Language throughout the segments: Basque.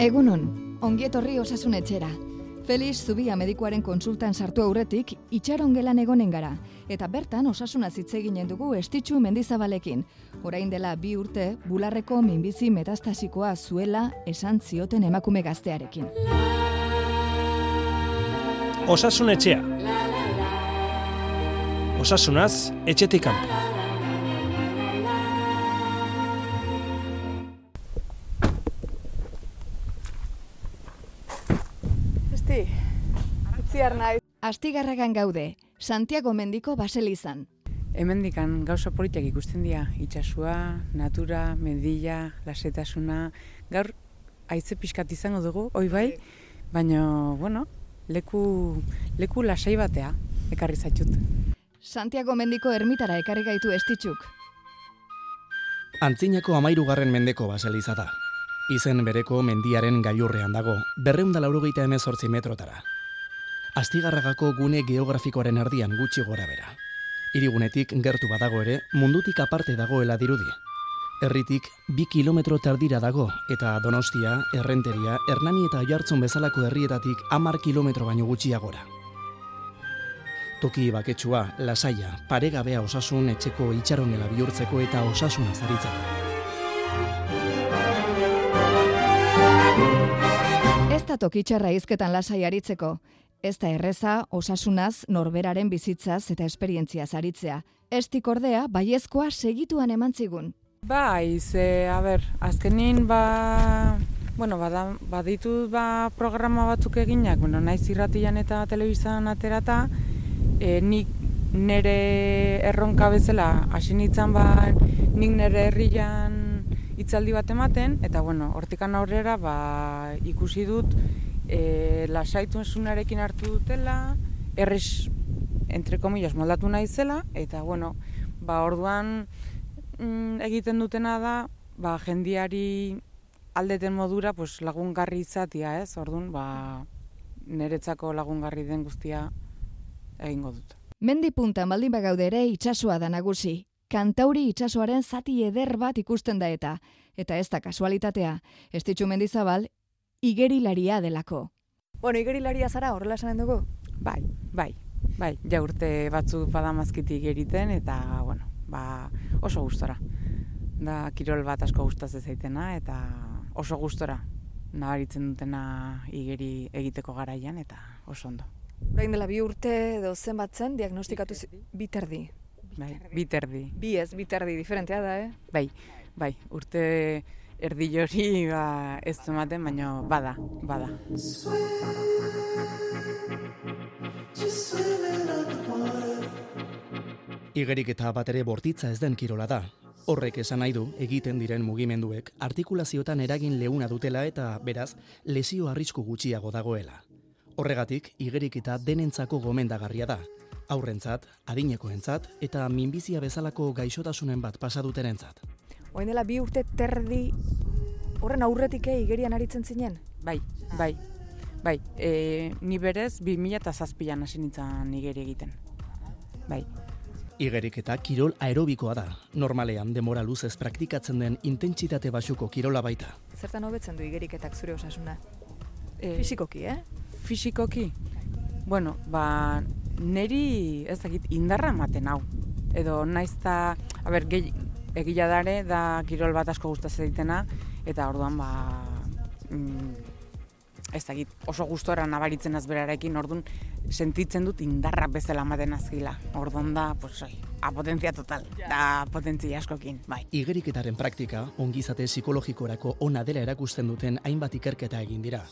Egunon, ongietorri osasun etxera. Feliz Zubia medikuaren konsultan sartu aurretik itxaron gelan egonen gara, eta bertan osasuna hitz eginen dugu estitxu mendizabalekin. Orain dela bi urte, bularreko minbizi metastasikoa zuela esan zioten emakume gaztearekin. Osasun etxea. Osasunaz, etxetik kanpo. Esti, utziar nahi. Astigarragan gaude, Santiago Mendiko baselizan. Hemendikan gauza politiak ikusten dira, itxasua, natura, mendila, lasetasuna, gaur aize pixkat izango dugu, oi bai, baina, bueno, leku, leku lasai batea, ekarri zaitut. Santiago Mendiko ermitara ekarri gaitu estitxuk. Antzinako amairugarren mendeko baseliza da. Izen bereko mendiaren gailurrean dago, berreunda laurogeita emezortzi metrotara. Astigarragako gune geografikoaren erdian gutxi gora bera. Irigunetik gertu badago ere, mundutik aparte dagoela dirudi. Herritik bi kilometro tardira dago eta Donostia, Errenteria, Hernani eta Oiartzun bezalako herrietatik hamar kilometro baino gutxiagora. Toki baketsua, lasaia, paregabea osasun etxeko itxarongela bihurtzeko eta osasuna zaritzeko. Ez da tokitxarra izketan lasai aritzeko. Ez da erreza, osasunaz, norberaren bizitzaz eta esperientziaz aritzea. Estik ordea, baiezkoa segituan eman zigun. Bai, ze, a ber, azkenin, ba, bueno, bada, baditut ba programa batzuk eginak, bueno, naiz irratian eta telebizan aterata, e, nik nere erronka bezala hasi nintzen ba, nik nere herrian hitzaldi bat ematen, eta bueno, hortikan aurrera ba, ikusi dut e, lasaituzunarekin hartu dutela, errez, entre komillas, moldatu naizela, eta bueno, ba, orduan mm, egiten dutena da, ba, jendiari aldeten modura pues, lagungarri izatia, ez? Orduan, ba, niretzako lagungarri den guztia egingo dut. Mendi puntan baldin bagaude ere itsasoa da nagusi. Kantauri itsasoaren zati eder bat ikusten da eta, eta ez da kasualitatea, estitxu mendizabal, igerilaria delako. Bueno, igerilaria zara horrela esanen dugu? Bai, bai, bai, ja urte batzuk badamazkitik egiten eta, bueno, ba, oso gustora. Da, kirol bat asko gustatzen zaitena eta oso gustora nabaritzen dutena igeri egiteko garaian eta oso ondo. Orain dela bi urte edo zenbat zen diagnostikatu zi- biterdi. Bai, biterdi. Bi ez, biterdi diferentea da, eh? Bai, bai, urte erdi hori ba, ez ematen, baina bada, bada. Igerik eta bat ere bortitza ez den kirola da. Horrek esan nahi du egiten diren mugimenduek artikulaziotan eragin leuna dutela eta beraz lesio arrisku gutxiago dagoela. Horregatik igerik eta denentzako gomendagarria da. Aurrentzat, adinekoentzat eta minbizia bezalako gaixotasunen bat pasa dutenentzat. Orain dela bi urte terdi horren aurretik eh, igerian aritzen zinen? Bai, bai, bai, e, ni berez 2007an hasi nintzen igeri egiten. Bai, Igerik eta kirol aerobikoa da. Normalean demora luzez praktikatzen den intentsitate basuko kirola baita. Zertan hobetzen du igeriketak zure osasuna? e, Fisikoki, eh? fisikoki, bueno, ba, neri ez dakit indarra ematen hau. Edo naiz ta, a ber, gehi, egila dare da kirol bat asko gustatzen ditena, eta orduan ba, mm, ez dakit, oso gustora nabaritzen azberarekin, orduan sentitzen dut indarra bezala ematen azgila. Orduan da, pues, oi, a potentzia total, da potentzia askokin, bai. Igeriketaren praktika ongizate psikologikorako ona dela erakusten duten hainbat ikerketa egin dira.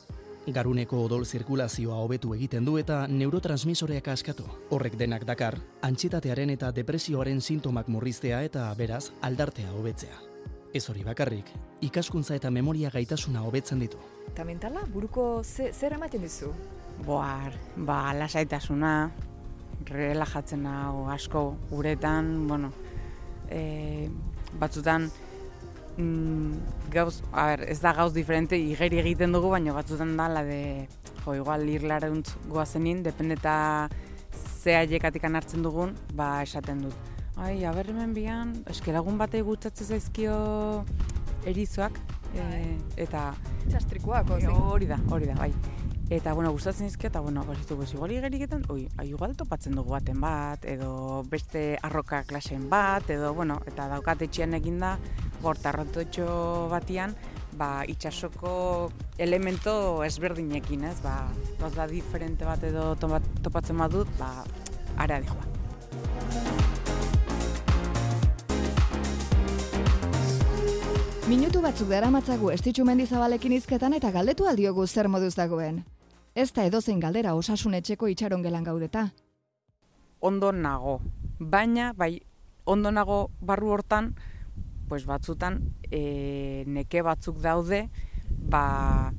Garuneko odol zirkulazioa hobetu egiten du eta neurotransmisoreak askatu. Horrek denak dakar, antsietatearen eta depresioaren sintomak murriztea eta beraz aldartea hobetzea. Ez hori bakarrik, ikaskuntza eta memoria gaitasuna hobetzen ditu. Eta mentala, buruko ze, zer ematen dizu? Boar, ba, lasaitasuna, relajatzen hau asko uretan, bueno, e, batzutan mm, gauz, a ber, ez da gauz diferente, igeri egiten dugu, baina batzutan da, la de, jo, igual irlareuntz goazenin, dependeta ze aiekatikan hartzen dugun, ba, esaten dut. Ai, aber hemen bian, eske lagun batei gustatzen zaizkio erizoak, e, eta Txastrikoak, e, hori da, hori da, bai. Eta, bueno, gustatzen izkia, eta, bueno, pues, pues, igual igeriketan, oi, ai, igual topatzen dugu baten bat, edo beste arroka klaseen bat, edo, bueno, eta daukat etxean eginda, bortarrototxo batian, ba, itxasoko elemento ezberdinekin, ez? Ba, da diferente bat edo topa- topatzen badut, ba, ara dijoa. Minutu batzuk daramatzagu estitxu mendizabalekin izketan eta galdetu aldiogu zer moduz dagoen. Ez da edozein galdera osasun etxeko itxaron gelan gaudeta. Ondo nago, baina, bai, ondo nago barru hortan, pues batzutan e, neke batzuk daude, ba,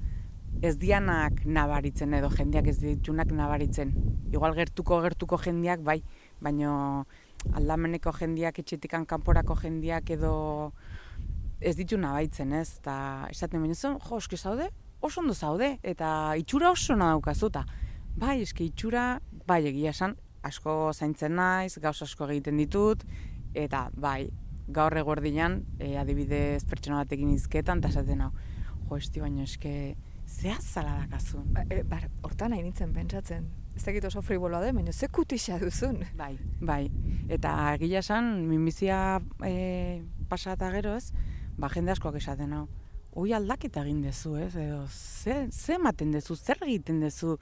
ez dianak nabaritzen edo jendeak ez ditunak nabaritzen. Igual gertuko gertuko jendeak bai, baino aldameneko jendeak etxetikan kanporako jendeak edo ez ditu nabaitzen, ez? Ta esaten baino zen, jo, eske zaude, oso ondo zaude eta itxura oso ona daukazuta. Bai, eske itxura bai egia esan asko zaintzen naiz, gauz asko egiten ditut eta bai, gaur eguerdian, e, adibidez pertsona batekin izketan, eta esaten hau, jo, esti baino eske, zea zala dakazu. Ba, e, bar, hortan nahi nintzen pentsatzen. Ez dakit oso friboloa da, baina ze kutixa duzun. Bai, bai. Eta egia esan, minbizia e, pasa eta gero ez, ba jende askoak esaten hau. Hoi aldaketa egin dezu, ez? Edo, ze, ze ematen dezu, zer egiten dezu?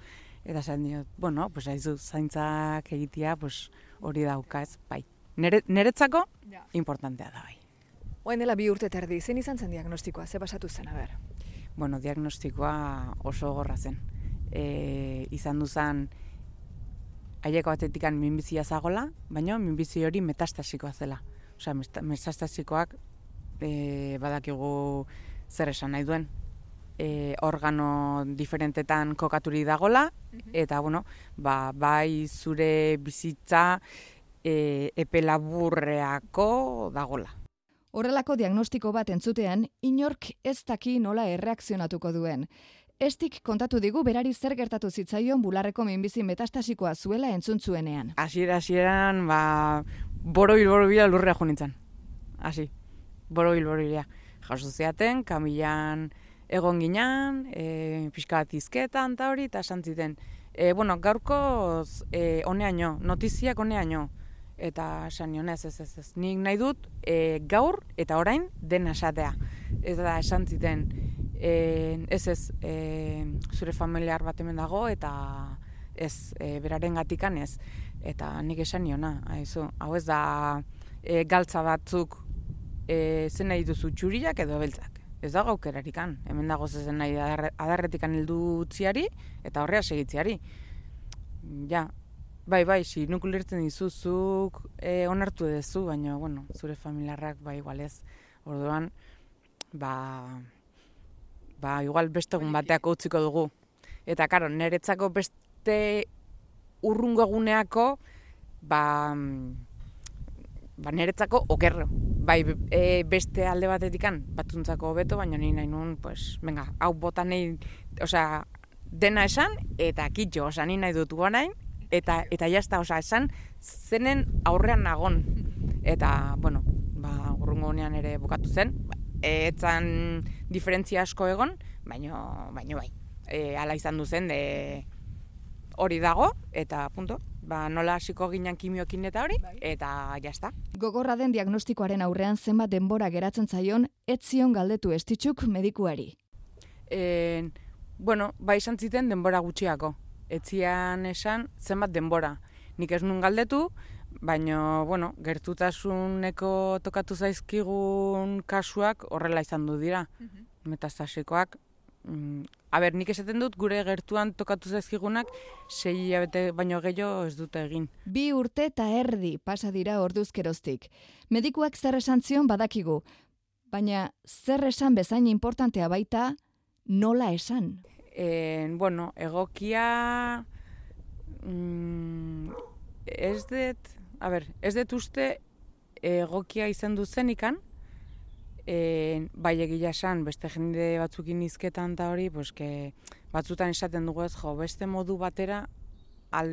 Eta esan diot, bueno, pues haizu, zaintzak egitea, pues hori dauka, ez? Bai. Nere, neretzako, Ja. importantea da, bai. Oain dela bi urte terdi, zein izan zen diagnostikoa, ze pasatu zen, a ber. Bueno, diagnostikoa oso gorra zen. E, izan duzan, aieko batetikan minbizia zagola, baina minbizi hori metastasikoa zela. Osea, metastasikoak e, badakigu zer esan nahi duen. E, organo diferentetan kokaturi dagola, eta, bueno, ba, bai zure bizitza e, epe laburreako dagola. Horrelako diagnostiko bat entzutean, inork ez daki nola erreakzionatuko duen. Estik kontatu digu berari zer gertatu zitzaion bularreko minbizi metastasikoa zuela entzun Hasiera hasieran ba borobil borobila lurrea jo nintzen. Hasi. Borobil borobila. Jaso ziaten, kamilan egon ginean, e, pixka bat izketan eta hori, eta esan ziten. E, bueno, gaurko e, honeaino, notiziak honeaino. Eta esan nion ez, ez, ez. Nik nahi dut e, gaur eta orain dena esatea. Eta esan ziten, e, ez ez, e, zure familiar bat hemen dago, eta ez, e, beraren gatikan ez. Eta nik esan niona, haizu, hau ez da e, galtza batzuk e, zen nahi duzu txuriak edo beltzak. Ez dago aukerarikan, hemen dago zezen nahi adarre, adarretikan heldu utziari eta horrea segitziari. Ja, bai, bai, si nuk ulertzen dizuzuk e, onartu dezu, baina, bueno, zure familiarrak, bai, igual ez. Orduan, ba, ba, igual beste egun bateak utziko dugu. Eta, karo, niretzako beste urrungo eguneako, ba, mm, ba niretzako okerro. Bai, e, beste alde batetikan batuntzako hobeto, baina ni nahi nun, pues, venga, hau bota nahi, osea, dena esan, eta kitxo, osea, ni nahi dut guanain, eta, eta jazta, osea, esan, zenen aurrean nagon. Eta, bueno, ba, urrungo honean ere bukatu zen, e, etzan diferentzia asko egon, baino, baino bai. E, ala izan du zen, de, hori dago, eta punto. Ba, nola hasiko ginen kimiokin eta hori, eta jazta. Gogorra den diagnostikoaren aurrean zenbat denbora geratzen zaion, ez zion galdetu estitxuk medikuari. E, bueno, ba izan ziten denbora gutxiako. Etzian esan zenbat denbora. Nik ez nun galdetu, baina, bueno, gertutasuneko tokatu zaizkigun kasuak horrela izan du dira. Metastasikoak. Mm, a ber, nik esaten dut gure gertuan tokatu zaizkigunak sei hilabete baino gehiago ez dute egin. Bi urte eta erdi pasa dira orduzkeroztik. Medikuak zer esan zion badakigu, baina zer esan bezain importantea baita nola esan. E, bueno, egokia... Mm, ez dut... A ber, ez dut uste egokia izan du zenikan, e, bai egia esan, beste jende batzukin izketan eta hori, pues, que, batzutan esaten dugu ez, jo, beste modu batera al,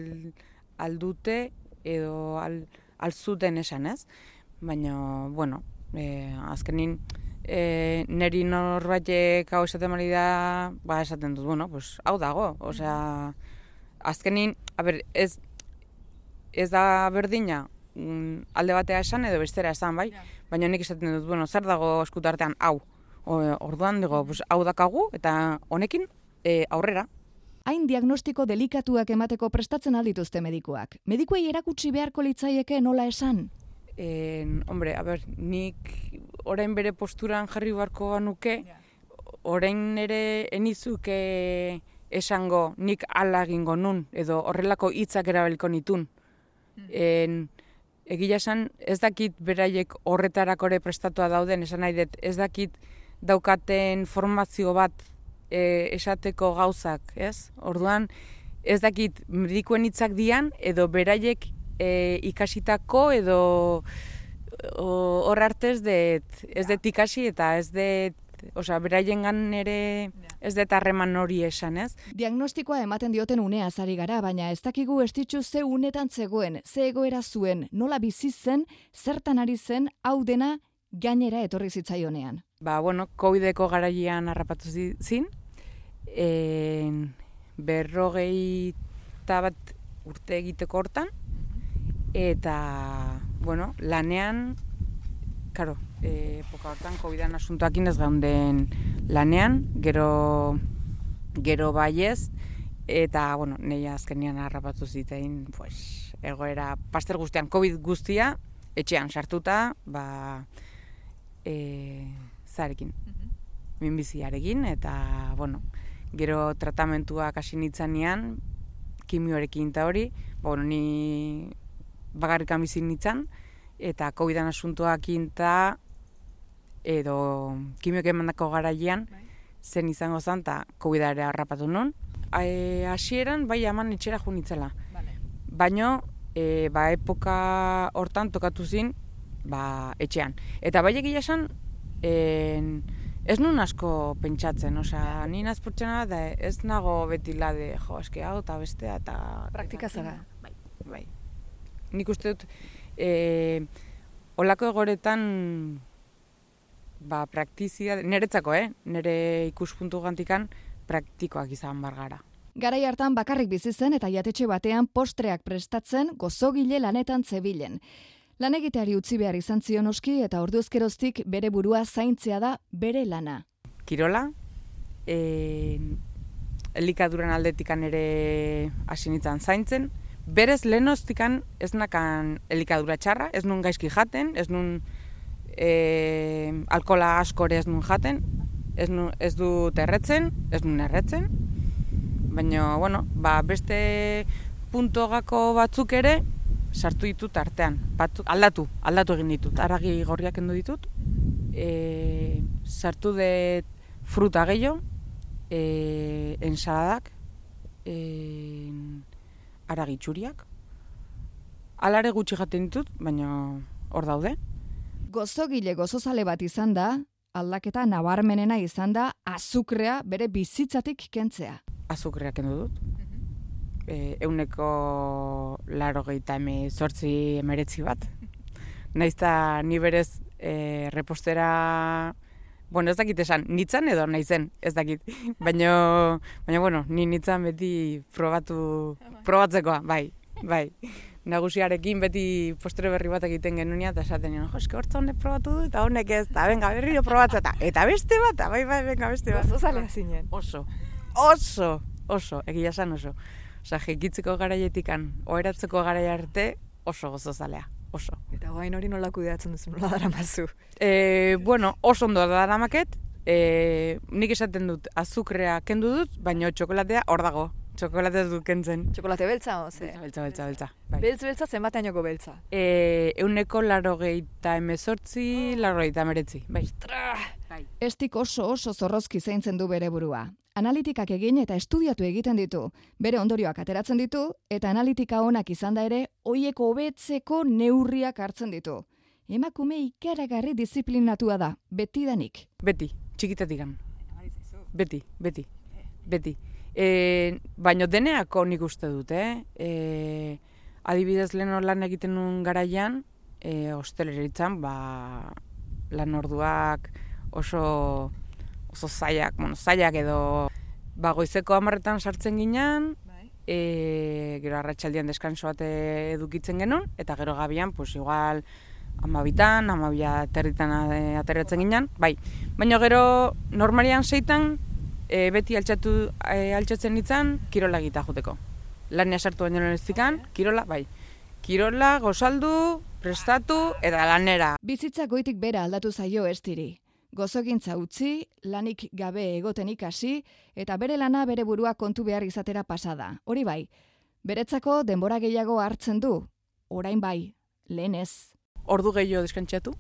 aldute edo al, alzuten esan ez. Baina, bueno, e, azkenin, e, neri norbaitek hau esaten mari da, ba esaten dut, bueno, pues, hau dago, osea, azkenin, a ber, ez, ez da berdina, alde batea esan edo bestera esan, bai? Baina nik esaten dut, bueno, zer dago eskutartean, hau. O, orduan, digo, pues, hau dakagu, eta honekin e, aurrera. Hain diagnostiko delikatuak emateko prestatzen aldituzte medikuak. Medikuei erakutsi beharko litzaieke nola esan? En, hombre, a ber, nik orain bere posturan jarri barko ganuke, orain ere enizuke esango nik ala egingo nun, edo horrelako hitzak erabeliko nitun. En, egia esan, ez dakit beraiek horretarako ere prestatua dauden, esan nahi dut, ez dakit daukaten formazio bat e, esateko gauzak, ez? Orduan, ez dakit medikuen hitzak dian, edo beraiek e, ikasitako, edo hor arte ez dut, ez dut ikasi eta ez dut, osea, beraien ere ez dut harreman hori esan, ez? Diagnostikoa ematen dioten unea zari gara, baina ez dakigu estitzu ze unetan zegoen, ze egoera zuen, nola bizi zen, zertan ari zen, hau dena gainera etorri zitzaionean. Ba, bueno, COVID-eko garaian harrapatu zi- zin, en, berrogei bat urte egiteko hortan, eta, bueno, lanean, karo, e, epoka hortan COVID-an asuntoakin ez gaunden lanean, gero, gero baiez, eta, bueno, nei azkenian harrapatu zitein, pues, egoera, paster guztian, COVID guztia, etxean sartuta, ba, e, zarekin, minbiziarekin, eta, bueno, gero tratamentuak hasi nitzanean, kimioarekin eta hori, ba, bueno, ni bagarrikan bizi nitzan, eta COVID-an asuntoak inta, edo kimioak emandako garaian, zen izango zen, eta COVID-a ere harrapatu nun. E, hasieran bai aman etxera jo nitzela. Baino, e, ba, epoka hortan tokatu zin, ba, etxean. Eta bai egia esan, en, ez nun asko pentsatzen, osea, ni nazpurtzena da ez nago beti lade, jo, eske hau eta bestea eta... Praktika zara. Bai, bai. Nik uste dut, e, olako egoretan, ba, praktizia, niretzako, eh? Nire ikuspuntu gantikan, praktikoak izan bar gara. Garai hartan bakarrik bizi zen eta jatetxe batean postreak prestatzen gozogile lanetan zebilen. Lan egiteari utzi behar izan zion oski eta orduzkeroztik bere burua zaintzea da bere lana. Kirola, e, elikaduran aldetikan ere hasi nintzen zaintzen, berez lehenoztikan ez nakan elikadura txarra, ez nun gaizki jaten, ez nun e, alkola askore ez nun jaten, ez, nun, ez dut erretzen, ez nun erretzen, baina, bueno, ba, beste puntogako batzuk ere sartu ditut artean, batzuk, aldatu, aldatu egin ditut, aragi gorriak kendu ditut, e, sartu dut fruta gehiago, e, ensaladak, e, aragi txuriak, alare gutxi jaten ditut, baina hor daude. Gozogile gozozale bat izan da, aldaketa nabarmenena izan da azukrea bere bizitzatik kentzea. azukrea kendu dut. E, euneko laro gehieta eme sortzi emeretzi bat. Naizta ni berez e, repostera, bueno, ez dakit esan, nitzan edo naizen, ez dakit. Baina, baina bueno, ni nitzan beti probatu, probatzekoa, bai, bai. Nagusiarekin beti postre berri bat egiten genunia eta esaten nion, jo, eske hortza honek probatu du eta honek ez, eta venga, berriro probatzea, eta, eta beste bat, eta bai, bai, venga, beste bat. Gozozalea zinen. Oso, oso, oso, egia esan oso. Osa, jekitzeko garaietikan, oheratzeko garaia arte, oso gozozalea, oso. Eta guain hori nola kudeatzen duzu, nola dara mazu. E, bueno, oso ondo da daramaket, e, nik esaten dut, azukrea kendu dut, baina txokolatea hor dago. Txokolatea dut kentzen. Txokolate beltza, oze? Beltza, beltza, beltza. Bai. Beltz beltza zenbateainoko beltza. E, euneko laro gehieta emezortzi, laro gehieta meretzi. Bai. bai. Estik oso oso zorrozki zaintzen du bere burua. Analitikak egin eta estudiatu egiten ditu. Bere ondorioak ateratzen ditu eta analitika onak izan da ere, hoieko hobetzeko neurriak hartzen ditu. emakume ikaragarri disiplinatua da, betidanik. Beti, txikitatik Beti, beti, beti. E, baino deneako nik uste dut, eh? E, adibidez lehen lan egiten nuen garaian, e, osteleritzan, ba, lan orduak oso, oso zaiak, bueno, zaiak edo, ba, goizeko amarretan sartzen ginen, e, gero arratsaldian deskanso bat edukitzen genuen, eta gero gabian, pues igual, amabitan, amabia territan ateratzen ginen, bai. Baina gero, normalian zeitan, e, beti altxatu, e, altxatzen nintzen, kirola gita joteko. Lania sartu baino zikan, kirola, bai. Kirola, gozaldu, prestatu, eta lanera. Bizitza goitik bera aldatu zaio estiri. Gozogintza utzi, lanik gabe egoten ikasi, eta bere lana bere burua kontu behar izatera pasada. Hori bai, beretzako denbora gehiago hartzen du, orain bai, lehen ez. Ordu gehiago deskantxatu,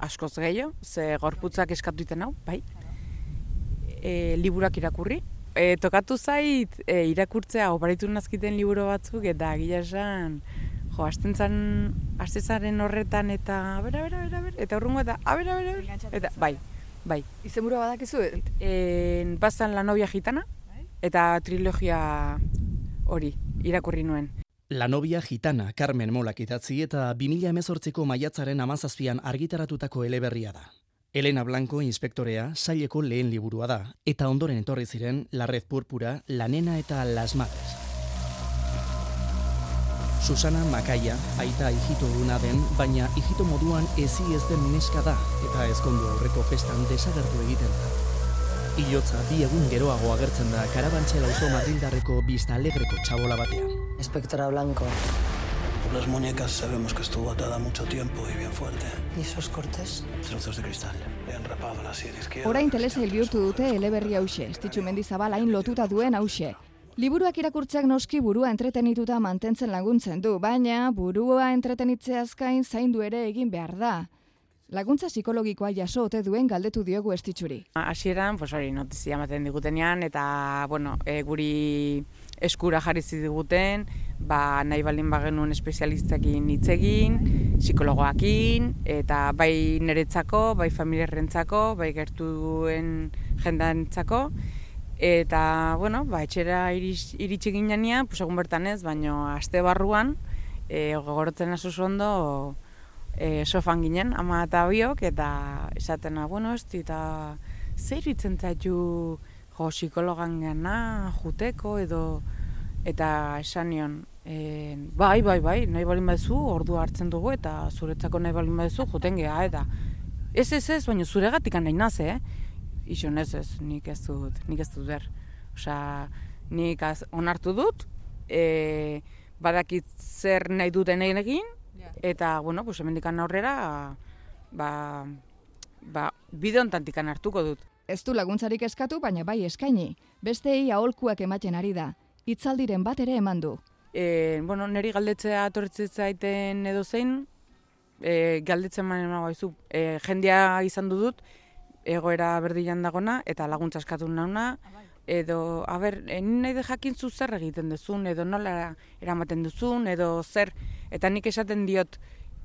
askoz gehiago, ze gorputzak eskatu iten hau, bai e, liburak irakurri. E, tokatu zait e, irakurtzea oparitu nazkiten liburu batzuk eta gila esan jo, astentzan astezaren horretan eta abera, abera, abera, abera, eta horrengo eta abera, abera, abera, eta bai, bai. Izen burua badakizu? E, bazan la novia gitana eta trilogia hori irakurri nuen. La novia gitana Carmen Molak idatzi eta 2018ko maiatzaren amazazpian argitaratutako eleberria da. Elena Blanco inspektorea saileko lehen liburua da, eta ondoren etorri ziren La Red Púrpura, La Nena eta Las Madres. Susana Makaia, aita hijito duna den, baina hijito moduan ezi ez den neska da, eta ezkondu aurreko festan desagertu egiten da. Ilotza bi egun geroago agertzen da karabantxe lauzo madrildarreko bista alegreko txabola batean. Inspektora Blanco, Las muñecas sabemos que estuvo atada mucho tiempo y bien fuerte. ¿y esos cortes? Trozos de cristal. Le han rapado la sien izquierda. Orain telesail bihurtu dute eleberri hause, estitxu mendizabal hain lotuta duen hause. Liburuak irakurtzeak noski burua entretenituta mantentzen laguntzen du, baina burua entretenitzeazkain zaindu ere egin behar da. Laguntza psikologikoa jaso ote duen galdetu diogu estitxuri. Hasieran, pues hori, notizia ematen digutenean, eta, bueno, e, guri eskura jarri diguten, ba, nahi baldin bagenuen espezialistakin hitz egin, psikologoakin, eta bai niretzako, bai familiarrentzako, bai gertuen jendantzako, eta, bueno, ba, etxera iris, iritsi ginean, pues, egun bertan ez, baino aste barruan, e, gogorotzen asus ondo, e, sofan ginen, ama eta biok, eta esatena, bueno, ez eta zer itzen zaitu jo, psikologan gana, juteko, edo, eta esan nion, e, bai, bai, bai, nahi balin badezu, ordu hartzen dugu, eta zuretzako nahi balin badezu, juten geha, eta ez ez ez, baina zuregatik nahi naze, eh? Ixon ez ez, nik ez dut, nik ez dut ber. Osa, nik az, onartu dut, e, badakit zer nahi duten egin, eta, bueno, pues, hemendikan aurrera, ba, ba, bide hontantikan hartuko dut. Ez du laguntzarik eskatu, baina bai eskaini. Besteei aholkuak ematen ari da. Itzaldiren bat ere eman du. E, bueno, neri galdetzea atortzen zaiten edo zein, e, galdetzen manen baizu. E, jendia izan dut, egoera berdilan dagona, eta laguntza eskatu nauna, edo, a ber, e, nahi de jakin zu zer egiten duzun, edo nola eramaten duzun, edo zer, eta nik esaten diot,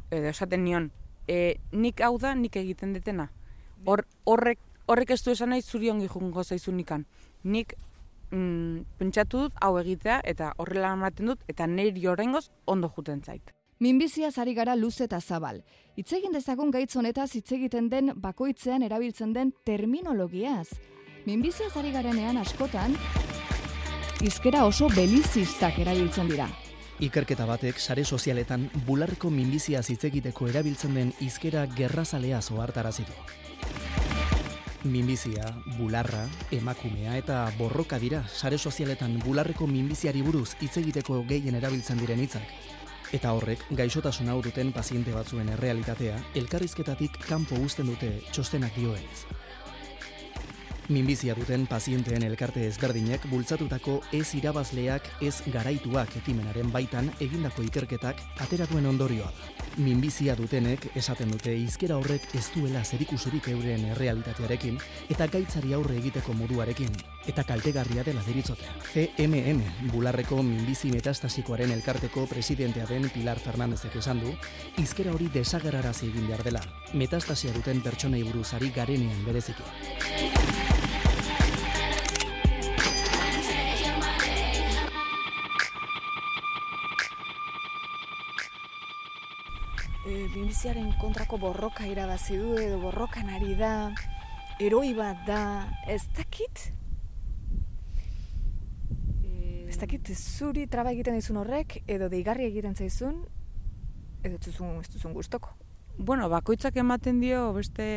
edo esaten nion, e, nik hau da, nik egiten detena. Hor, horrek, horrek ez du esan nahi zuri ongi jungo zaizu nikan. Nik mm, pentsatu dut hau egitea eta horrela ematen dut eta niri horrengoz ondo juten zait. Minbizia ari gara luze eta zabal. Hitz egin dezagun gaitz honetaz hitz egiten den bakoitzean erabiltzen den terminologiaz. Minbizia ari garenean askotan hizkera oso belizistak erabiltzen dira. Ikerketa batek sare sozialetan bularreko minbizia hitz egiteko erabiltzen den hizkera gerrazalea zohartarazi du. Minbizia, bularra, emakumea eta borroka dira sare sozialetan bularreko minbiziari buruz hitz egiteko gehien erabiltzen diren hitzak. Eta horrek, gaixotasun hau duten paziente batzuen errealitatea, elkarrizketatik kanpo uzten dute txostenak dioenez. Minbizia duten pazienteen elkarte ezberdinek bultzatutako ez irabazleak ez garaituak ekimenaren baitan egindako ikerketak ateratuen ondorioa da. Minbizia dutenek esaten dute izkera horrek ez duela zerikusurik euren errealitatearekin eta gaitzari aurre egiteko moduarekin eta kaltegarria dela deritzote. CMN, bularreko minbizi metastasikoaren elkarteko presidentea den Pilar Fernandezek esan du, izkera hori desagerarazi egin behar dela, metastasia duten pertsonei buruzari garenean bereziki. E, Minbiziaren kontrako borroka irabazi du edo borrokan ari da, eroi bat da, ez dakit? Ez dakit zuri traba egiten dizun horrek, edo deigarri egiten zaizun, edo ez duzun, ez duzun gustoko. Bueno, bakoitzak ematen dio beste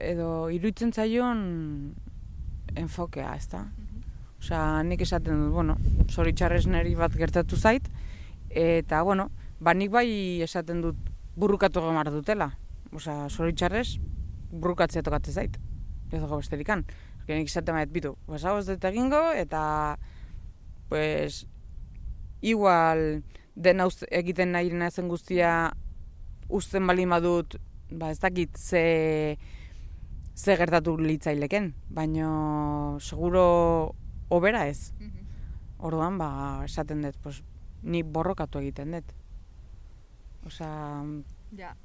edo iruditzen zaion enfokea, ez da? Osea, nik esaten dut, bueno, zoritxarrez neri bat gertatu zait, eta, bueno, ba nik bai esaten dut burrukatu gamar dutela. Osea, zoritxarrez burrukatzea tokatzen zait. Ez dago besterikan. Nik esaten maet bitu, basa ez dut egingo, eta, pues, igual dena uste, egiten nahi zen guztia usten bali madut, ba ez dakit ze, ze gertatu litzaileken, baino seguro obera ez. Orduan, ba, esaten dut, pues, ni borrokatu egiten dut. Osea, Ja.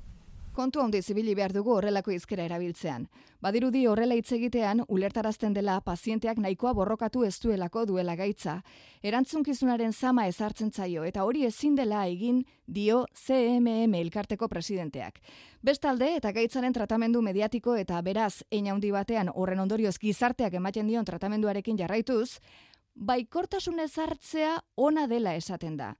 Kontu handi zibili behar dugu horrelako izkera erabiltzean. Badirudi horrela hitz egitean ulertarazten dela pazienteak nahikoa borrokatu ez duelako duela gaitza, erantzunkizunaren zama ezartzen zaio eta hori ezin dela egin dio CMM elkarteko presidenteak. Bestalde eta gaitzaren tratamendu mediatiko eta beraz handi batean horren ondorioz gizarteak ematen dion tratamenduarekin jarraituz, baikortasunez hartzea ona dela esaten da.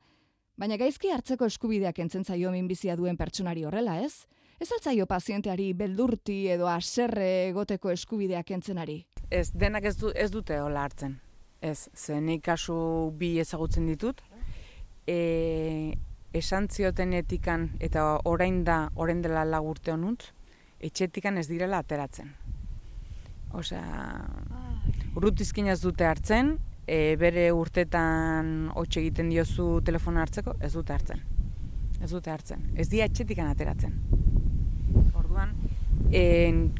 Baina gaizki hartzeko eskubideak entzen zaio minbizia duen pertsonari horrela, ez? Ez altzaio pazienteari beldurti edo aserre egoteko eskubideak entzenari. ez denak ez, du, ez dute hola hartzen. Ez, ze nik kasu bi ezagutzen ditut. E, esan zioten etikan, eta orain da, orain dela lagurte honuntz, etxetikan ez direla ateratzen. Osea, urrutizkin ez dute hartzen, e, bere urtetan hotxe egiten diozu telefono hartzeko, ez dute hartzen. Ez dute hartzen. Ez dia etxetikan ateratzen. Orduan, e,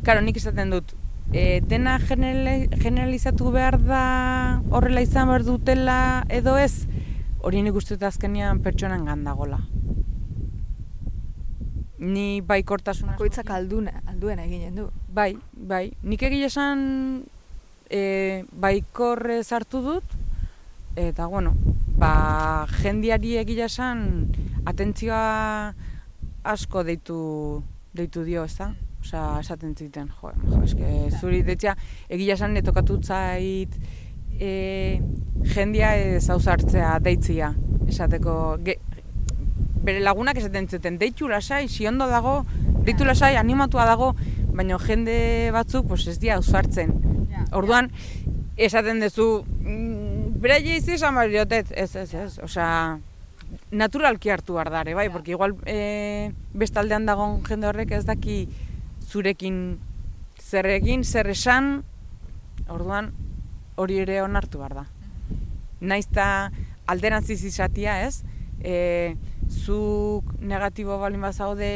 karo, nik esaten dut, e, dena generali- generalizatu behar da horrela izan behar dutela edo ez, hori nik uste dut azkenean pertsonan gandagola. Ni baikortasuna... Koitzak alduna, alduena eginen du. Bai, bai. Nik egia esan e, baikorre sartu dut, eta bueno, ba, jendiari egia esan atentzioa asko deitu, deitu dio, ez da? Osa, esaten ziten, jo, jo, eske, zuri detzea, egia esan netokatut zait e, jendia ez hausartzea deitzia, esateko, ge, bere lagunak esaten zuten, deitu lasai, si ondo dago, deitu lasai, animatua dago, baina jende batzuk pues, ez dia ausartzen. Orduan, esaten duzu, mm, beraie izi esan behar diotet, ez, ez, ez, osea, naturalki hartu behar dare, bai, porque igual e, bestaldean dagon jende horrek ez daki zurekin zer egin, zer esan, orduan hori ere onartu behar da. Naiz eta alderantziz izatia, ez? E, zuk negatibo balin bazaude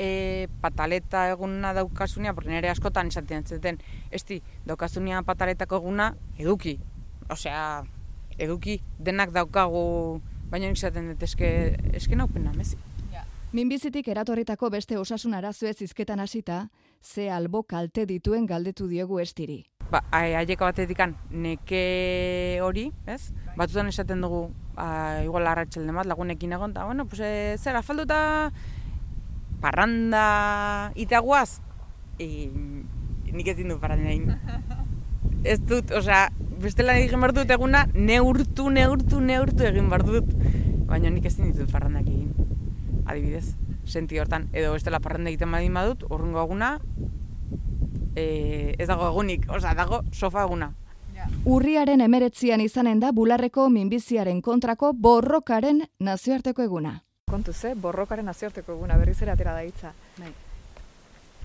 e, pataleta eguna daukasunia, porque nire askotan esaten zuten, esti, daukasunia pataletako eguna, eduki. Osea, eduki, denak daukagu, baina nik esaten dut, eske, eske naupena, mezi. Minbizitik eratorritako beste osasun arazoez izketan hasita, ze albo kalte dituen galdetu diogu estiri. Ba, ai- aieko batetikan neke hori, ez? Batzutan esaten dugu, ba, igual arratsalde bat lagunekin egon, eta, bueno, pues, e, zer, afalduta parranda itaguaz, e, nik ezin du parranda egin. ez dut, osea, bestela egin behar dut eguna, neurtu, neurtu, neurtu egin behar dut. Baina nik ezin ditut parrandak egin, adibidez, senti hortan. Edo bestela parranda egiten badin badut, urrungo eguna, e, ez dago egunik, osea, dago sofa eguna. Urriaren emeretzian izanen da bularreko minbiziaren kontrako borrokaren nazioarteko eguna. Kontuz, eh? borrokaren nazioarteko eguna berriz ere atera da hitza.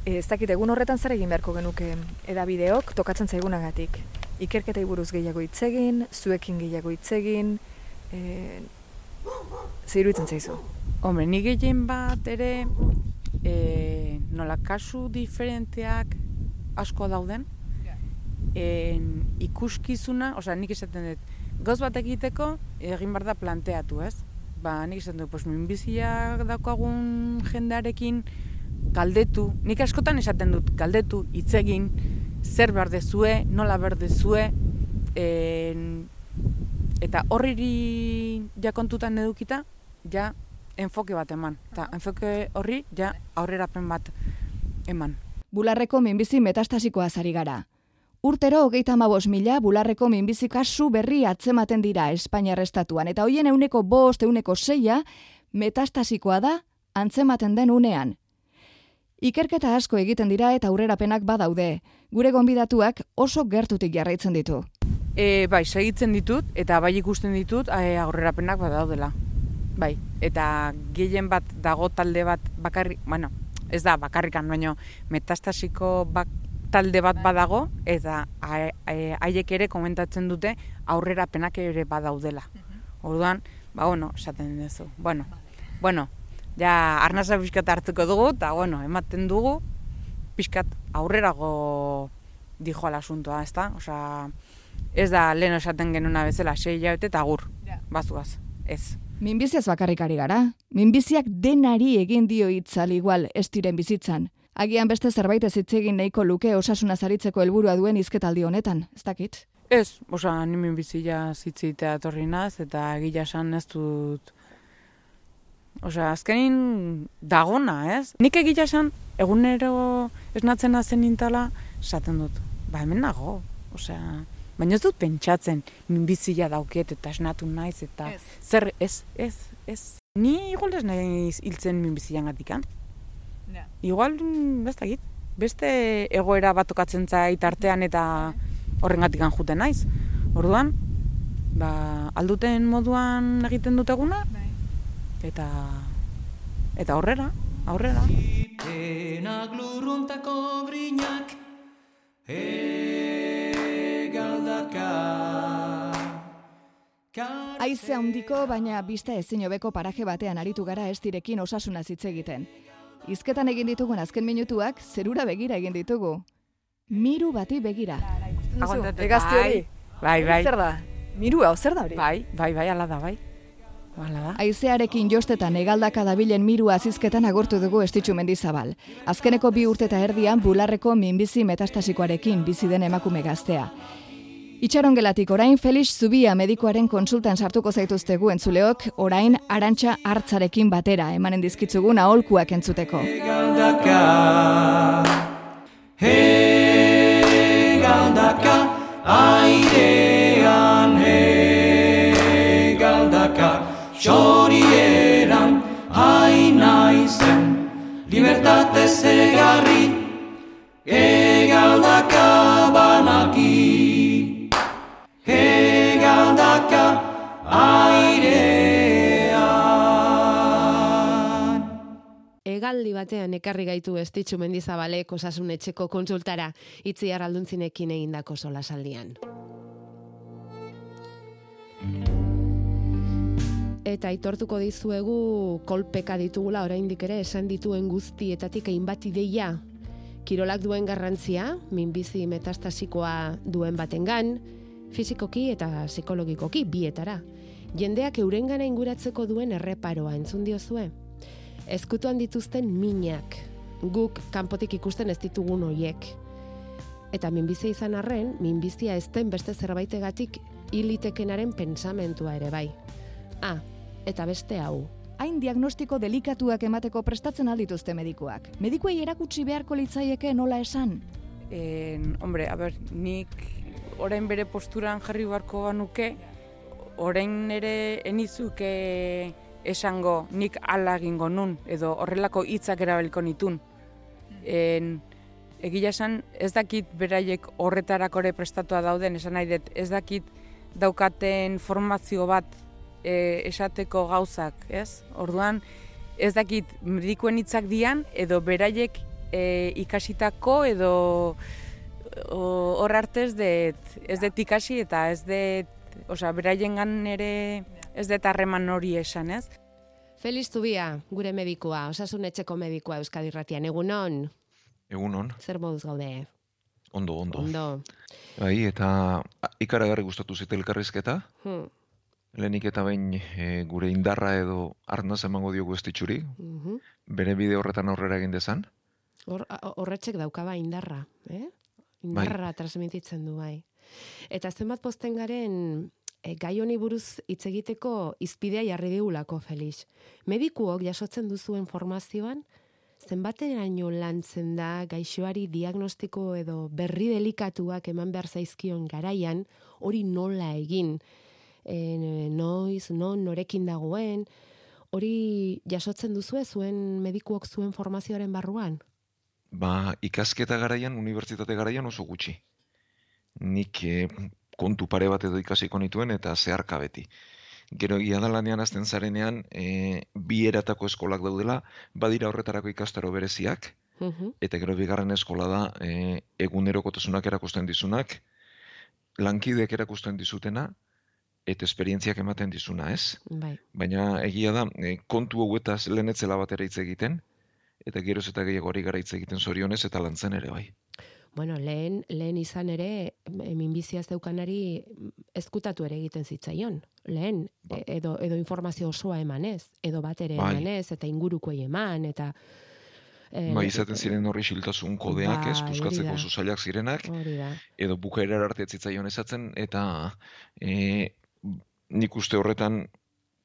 E, ez dakit, egun horretan zer egin beharko genuke edabideok tokatzen zaigunagatik. Ikerketei buruz gehiago hitz egin, zuekin gehiago hitz egin, e, ziruitzen zaizu. Hombre, ni gehien bat ere e, nola kasu diferenteak asko dauden. En, ikuskizuna, osea, nik esaten dut, gauz bat egiteko egin behar da planteatu, ez? Ba, nik esaten dut, pues, minbizia daukagun jendearekin galdetu, nik askotan esaten dut, galdetu, hitz egin, zer behar dezue, nola behar dezue, en, eta horriri ja kontutan edukita, ja enfoke bat eman. Eta enfoke horri ja aurrerapen bat eman. Bularreko minbizi metastasikoa zari gara. Urtero hogeita mabos mila bularreko minbizi kasu berri atzematen dira Espainiar estatuan, eta hoien euneko bost, euneko zeia, metastasikoa da antzematen den unean. Ikerketa asko egiten dira eta aurrerapenak badaude. Gure gonbidatuak oso gertutik jarraitzen ditu. E, bai, segitzen ditut, eta bai ikusten ditut e, aurrerapenak badaudela. Bai, eta gehien bat dago talde bat bakarrik, bueno, ez da bakarrikan, baino metastasiko bak, talde bat badago, eta haiek ere komentatzen dute aurrerapenak ere badaudela. Orduan, ba, bueno, esaten duzu. Bueno, bueno, ja arnasa pixkat hartuko dugu, eta, bueno, ematen dugu, pixkat aurrerago dijo al asuntoa, ez da? Osea, ez da lehen esaten genuna bezala, sei hilabete eta agur, bazuaz, ez. Minbiziaz bakarrikari gara. Minbiziak denari egin dio itzal igual ez diren bizitzan. Agian beste zerbait ez hitz egin nahiko luke osasuna zaritzeko helburua duen izketaldi honetan, ez dakit? Ez, osea, nimen bizia zitzitea etorri naz, eta egia esan ez dut... Osea, azkenin dagona, ez? Nik egia esan, egunero esnatzen nazen nintala, esaten dut, ba hemen nago, osea... Baina ez dut pentsatzen, minbizia dauket eta esnatu naiz eta Ez. zer, ez, ez, ez. Ni igual ez naiz hiltzen minbizian gatikan. Ja. Igual, mm, ez dakit, beste egoera bat tokatzen zait artean eta horrengatikan juten naiz. Orduan, ba, alduten moduan egiten dut eguna, eta, eta aurrera, aurrera. Penak lurruntako grinak egaldaka Aize handiko, baina bista ezin hobeko paraje batean aritu gara ez direkin osasuna hitz egiten. Izketan egin ditugun azken minutuak zerura begira egin ditugu. Miru bati begira. Egazti hori. Bai, bai, Zer da? Mirua, hau zer da hori? bai, bai, bai, ala da, bai. Ala da. Aizearekin jostetan egaldaka dabilen miru azizketan agurtu dugu estitxu mendizabal. Azkeneko bi urte eta erdian bularreko minbizi metastasikoarekin bizi den emakume gaztea. Itxarongelatik orain Felix Zubia medikoaren konsultan sartuko zaituztegu entzuleok, orain arantxa hartzarekin batera emanen dizkitzugun aholkuak entzuteko. Egaldaka Egaldaka Airean Egaldaka Txorieran Aina izen Libertate batean ekarri gaitu estitxu mendizabalek osasun etxeko kontsultara itziar alduntzinekin egindako solasaldian. Eta aitortuko dizuegu kolpeka ditugula oraindik ere esan dituen guztietatik hainbat ideia. Kirolak duen garrantzia, minbizi metastasikoa duen batengan, fisikoki eta psikologikoki bietara. Jendeak eurengana inguratzeko duen erreparoa entzun diozue. Ezkutuan dituzten minak, guk kanpotik ikusten ez ditugun hoiek. Eta minbizia izan arren, minbizia ez den beste zerbaitegatik hilitekenaren pensamentua ere bai. Ah, eta beste hau. Hain diagnostiko delikatuak emateko prestatzen aldituzte medikuak. Medikuei erakutsi beharko litzaieke nola esan. En, hombre, a ber, nik orain bere posturan jarri beharko banuke, orain ere enizuke esango nik ala egingo nun, edo horrelako hitzak erabilko nitun. En, egia esan, ez dakit beraiek horretarako ere prestatua dauden, esan nahi dut, ez dakit daukaten formazio bat e, esateko gauzak, ez? Orduan, ez dakit medikuen hitzak dian, edo beraiek e, ikasitako edo hor arte ez dut, ez dut ikasi eta ez dut, osea, beraiengan ere ez dut harreman hori esan, ez? Feliz Zubia, gure medikua, osasun etxeko medikua Euskadi Ratian. Egunon, Egunon, zer moduz gaude? ondo, ondo. Ondo. Bai, eta ikaragarri gustatu zite elkarrizketa. Hmm. Lehenik eta behin e, gure indarra edo arnaz emango diogu estitxuri, Mhm. bere bide horretan aurrera egin dezan. Hor, horretxek daukaba indarra, eh? Bai. Indarra transmititzen du bai. Eta zenbat posten garen e, gai honi buruz hitz egiteko izpidea jarri digulako, Felix. Medikuok jasotzen duzuen formazioan, zenbateraino lantzen da gaixoari diagnostiko edo berri delikatuak eman behar zaizkion garaian, hori nola egin, e, noiz, non, norekin dagoen, hori jasotzen duzue zuen medikuok zuen formazioaren barruan? Ba, ikasketa garaian, unibertsitate garaian oso gutxi. Nik eh, kontu pare bat edo ikasiko nituen eta zeharka beti. Gero egia da lanean azten zarenean, e, bi eratako eskolak daudela, badira horretarako ikastaro bereziak, eta gero bigarren eskola da e, egunerokotasunak erakusten dizunak, lankideek erakusten dizutena, eta esperientziak ematen dizuna, ez? Bai. Baina egia da, e, kontu hauetaz lehenetzela batera hitz egiten, eta geroz eta gehiago hori gara hitz egiten zorionez eta lantzen ere bai. Bueno, lehen, lehen izan ere, minbizia mm, ezkutatu ere egiten zitzaion. Lehen, e- edo, edo informazio osoa emanez, edo bat ere Bai. emanez, eta ingurukoei eman, eta... E, Bai, izaten ziren horri xiltasun kodeak, ez, Bai, puskatzeko oso zailak zirenak, edo bukaera arte zitzaion esatzen, eta e, nik uste horretan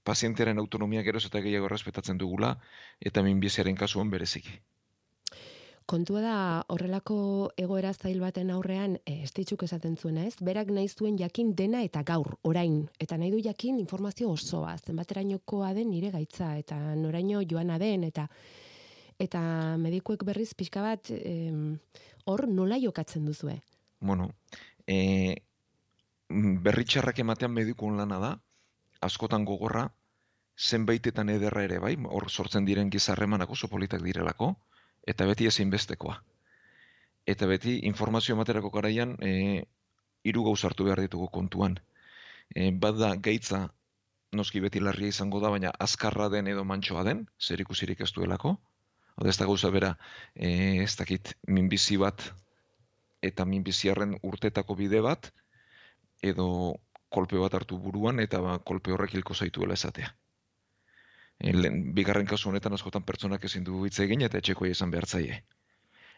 pazientearen autonomia geroz eta gehiago errespetatzen dugula, eta minbiziaren kasuan bereziki. Kontua da horrelako egoera zail baten aurrean, e, estitxuk esaten zuena ez, berak nahi zuen jakin dena eta gaur, orain, eta nahi du jakin informazio osoa, zenbaterainokoa den nire gaitza, eta noraino joana den, eta eta medikuek berriz pixka bat hor nola jokatzen duzue. Bueno, e, berritxarrak ematean medikun lana da, askotan gogorra, zenbaitetan ederra ere bai, hor sortzen diren gizarremanak oso politak direlako, eta beti ezinbestekoa. Eta beti informazio ematerako garaian e, hiru gauza hartu behar ditugu kontuan. E, bat da gaitza noski beti larria izango da, baina azkarra den edo mantsoa den, zer ikusirik ez duelako. Hau ez da gauza bera, e, ez dakit, minbizi bat eta minbiziarren urtetako bide bat, edo kolpe bat hartu buruan eta ba, kolpe horrek hilko zaituela esatea. E, lehen, bigarren kasu honetan askotan pertsonak ezin du hitz egin eta etxekoia izan behar zaie.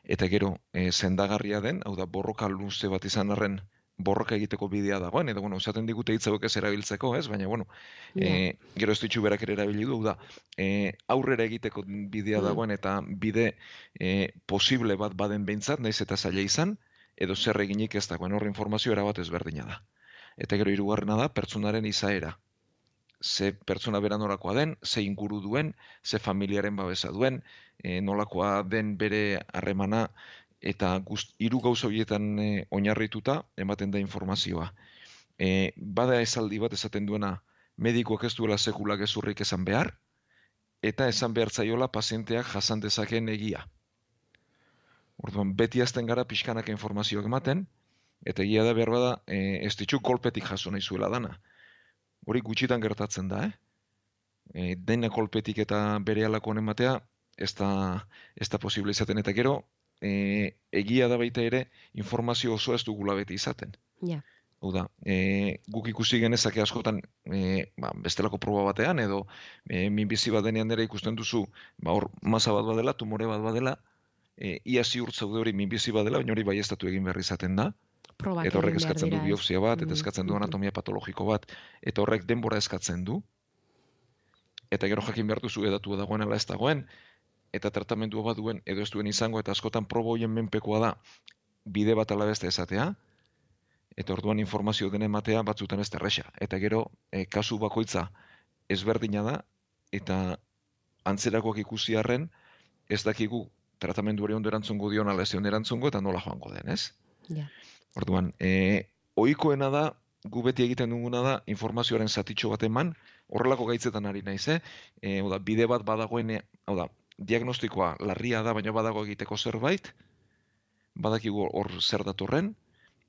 Eta gero, e, zendagarria den, hau da, borroka luze bat izan arren, borroka egiteko bidea dagoen, edo, bueno, esaten digute hitz hauek ez erabiltzeko, ez? Baina, bueno, e, gero ez ditxu berak ere erabili du, da, e, aurrera egiteko bidea Mm. dagoen, eta bide e, posible bat baden behintzat, naiz eta zaila izan, edo zer eginik ez dagoen, horre informazio erabat ezberdina da. Eta gero hirugarrena da, pertsonaren izaera. Ze pertsona bera norakoa den, ze inguru duen, ze familiaren babesa duen, e, nolakoa den bere harremana, eta guzt, hiru gauza horietan e, oinarrituta ematen da informazioa. E, bada esaldi bat esaten duena, medikoak ez duela sekula gezurrik esan behar, eta esan behar zaiola pazienteak jasan dezakeen egia. Orduan, beti azten gara pixkanak informazioak ematen, eta egia da behar bada, e, ez ditu kolpetik jaso nahi zuela dana. Hori gutxitan gertatzen da, eh? E, dena kolpetik eta bere alako ematea, ez da, ez da posible izaten, eta gero, e, egia da baita ere, informazio oso ez dugula beti izaten. Ja. Hau da, e, guk ikusi genezake askotan e, ba, bestelako proba batean, edo e, minbizi bat denean ere ikusten duzu, ba, hor masa bat badela, tumore bat badela, e, ia ziur zaude hori minbizi badela, baina hori baiestatu egin behar izaten da. Probak Eta horrek eskatzen du biopsia bat, eta Mm, eskatzen du anatomia patologiko bat, eta horrek denbora eskatzen du. Eta gero jakin behar duzu edatu dagoen ala ez dagoen, eta tratamendua bat duen edo ez duen izango, eta askotan probo hoien menpekoa da bide bat ala beste esatea, eta orduan informazio den ematea batzutan ez da erresa. Eta gero, e, kasu bakoitza ezberdina da, eta antzerakoak ikusi arren, ez dakigu tratamendu hori ondo erantzungo dion ala ez erantzungo, eta nola joango den, ez? Ja. Orduan, e, ohikoena da, gu beti egiten duguna da, informazioaren zatitxo bat eman, horrelako gaitzetan ari naiz, eh? E, hau da, bide bat badagoen, hau da, diagnostikoa larria da, baina badago egiteko zerbait, badakigu hor zer datorren,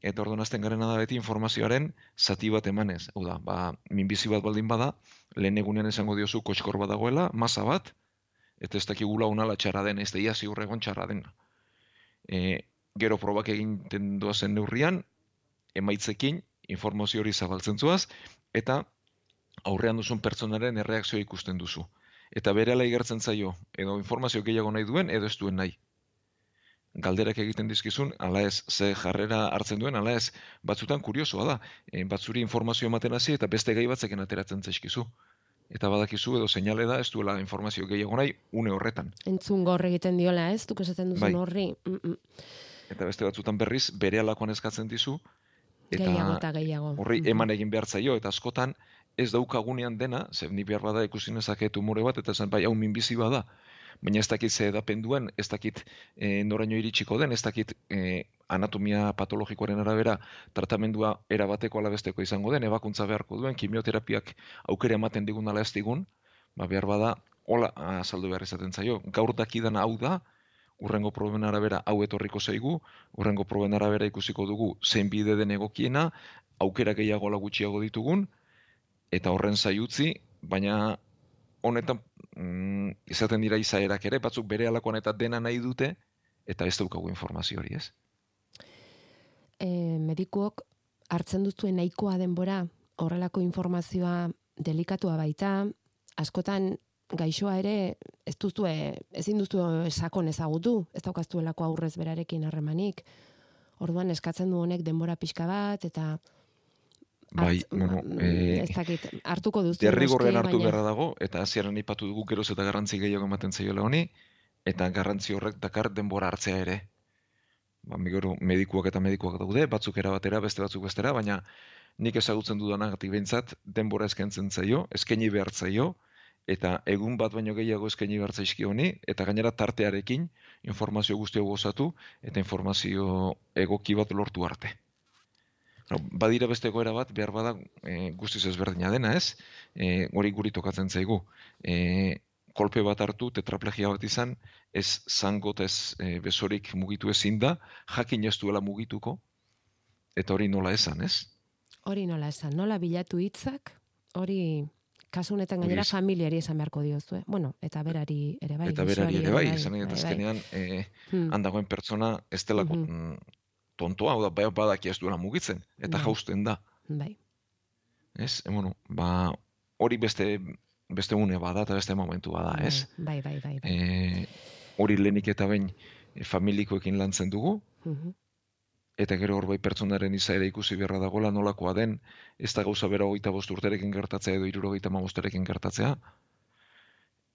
eta orduan azten garena da beti informazioaren zati bat emanez. Hau da, ba, minbizi bat baldin bada, lehen egunean esango diozu kotxkor badagoela, masa bat, eta ez dakigula unala txarra den, ez da ia ziurregon txarra den. E, gero probak egiten doazen neurrian, emaitzekin informazio hori zabaltzen zuaz, eta aurrean duzun pertsonaren erreakzioa ikusten duzu. Eta bere ala igertzen zaio, edo informazio gehiago nahi duen, edo ez duen nahi galderak egiten dizkizun, ala ez, ze jarrera hartzen duen, ala ez, batzutan kuriosoa da, e, batzuri informazio ematen hasi eta beste gai batzeken ateratzen zaizkizu. Eta badakizu edo seinale da, ez duela informazio gehiago nahi, une horretan. Entzun gaur egiten diola, ez, duk esaten duzun bai. horri. Mm -mm. Eta beste batzutan berriz, bere alakoan eskatzen dizu, eta gehiago eta gehiago. horri eman egin behar zaio, eta askotan, ez daukagunean dena, zer ni behar bada ikusi nezake tumore bat, eta zen bai hau minbizi bada, baina ez dakit ze edapen duen, ez dakit e, noraino iritsiko den, ez dakit e, anatomia patologikoaren arabera tratamendua erabateko alabesteko izango den, ebakuntza beharko duen, kimioterapiak aukera ematen digun ala ez digun, ba, behar bada, hola azaldu behar izaten zaio. Gaur dakidan hau da, urrengo proben arabera hau etorriko zaigu, urrengo proben arabera ikusiko dugu zein bide den egokiena, aukera gehiago gutxiago ditugun, eta horren zaiutzi, baina honetan mm, izaten dira izaerak ere, batzuk bere alakoan eta dena nahi dute, eta ez daukagu informazio hori, ez? E, medikuok hartzen duzuen nahikoa denbora horrelako informazioa delikatua baita, askotan gaixoa ere ez duzu ezin duzu esakon ezagutu, ez daukaztuelako aurrez berarekin harremanik. Orduan eskatzen du honek denbora pixka bat eta Bai, bueno, eh, ez dakit, hartuko duzu. Derrigorren hartu baina... beharra dago, eta hasieran ipatu dugu geroz eta garrantzi gehiago ematen zaiola honi, eta garrantzi horrek dakar denbora hartzea ere. Ba, migoro, medikuak eta medikuak daude, batzuk era batera, beste batzuk bestera, baina nik ezagutzen dudanagatik behintzat, denbora eskentzen zaio, eskaini behar zaio, eta egun bat baino gehiago eskaini behar zaizki honi, eta gainera tartearekin informazio guztiago gozatu, eta informazio egoki bat lortu arte. No, badira beste goera bat, behar bada e, guztiz ezberdina dena, ez? E, hori guri tokatzen zaigu. E, kolpe bat hartu, tetraplegia bat izan, ez zangot ez e, besorik mugitu ezin da, jakin ez duela mugituko, eta hori nola esan, ez? Hori nola esan, nola bilatu hitzak, hori kasunetan gainera familiari esan beharko diozu, eh? Bueno, eta berari ere bai. Eta berari ere bai, izan bai, bai, bai. e, hmm. handagoen pertsona ez delako, mm tontoa, hau da, bai badaki ez duela mugitzen, eta bai. jausten da. Bai. Ez, e, bueno, ba, hori beste, beste une bada, eta beste momentu bada, ez? Bai, bai, bai. bai. E, hori lehenik eta bain e, familikoekin lantzen dugu, uh eta gero hor bai pertsonaren izaera ikusi beharra dagoela nolakoa den, ez da gauza bera hogeita bost urterekin gertatzea edo irurogeita mamosterekin gertatzea,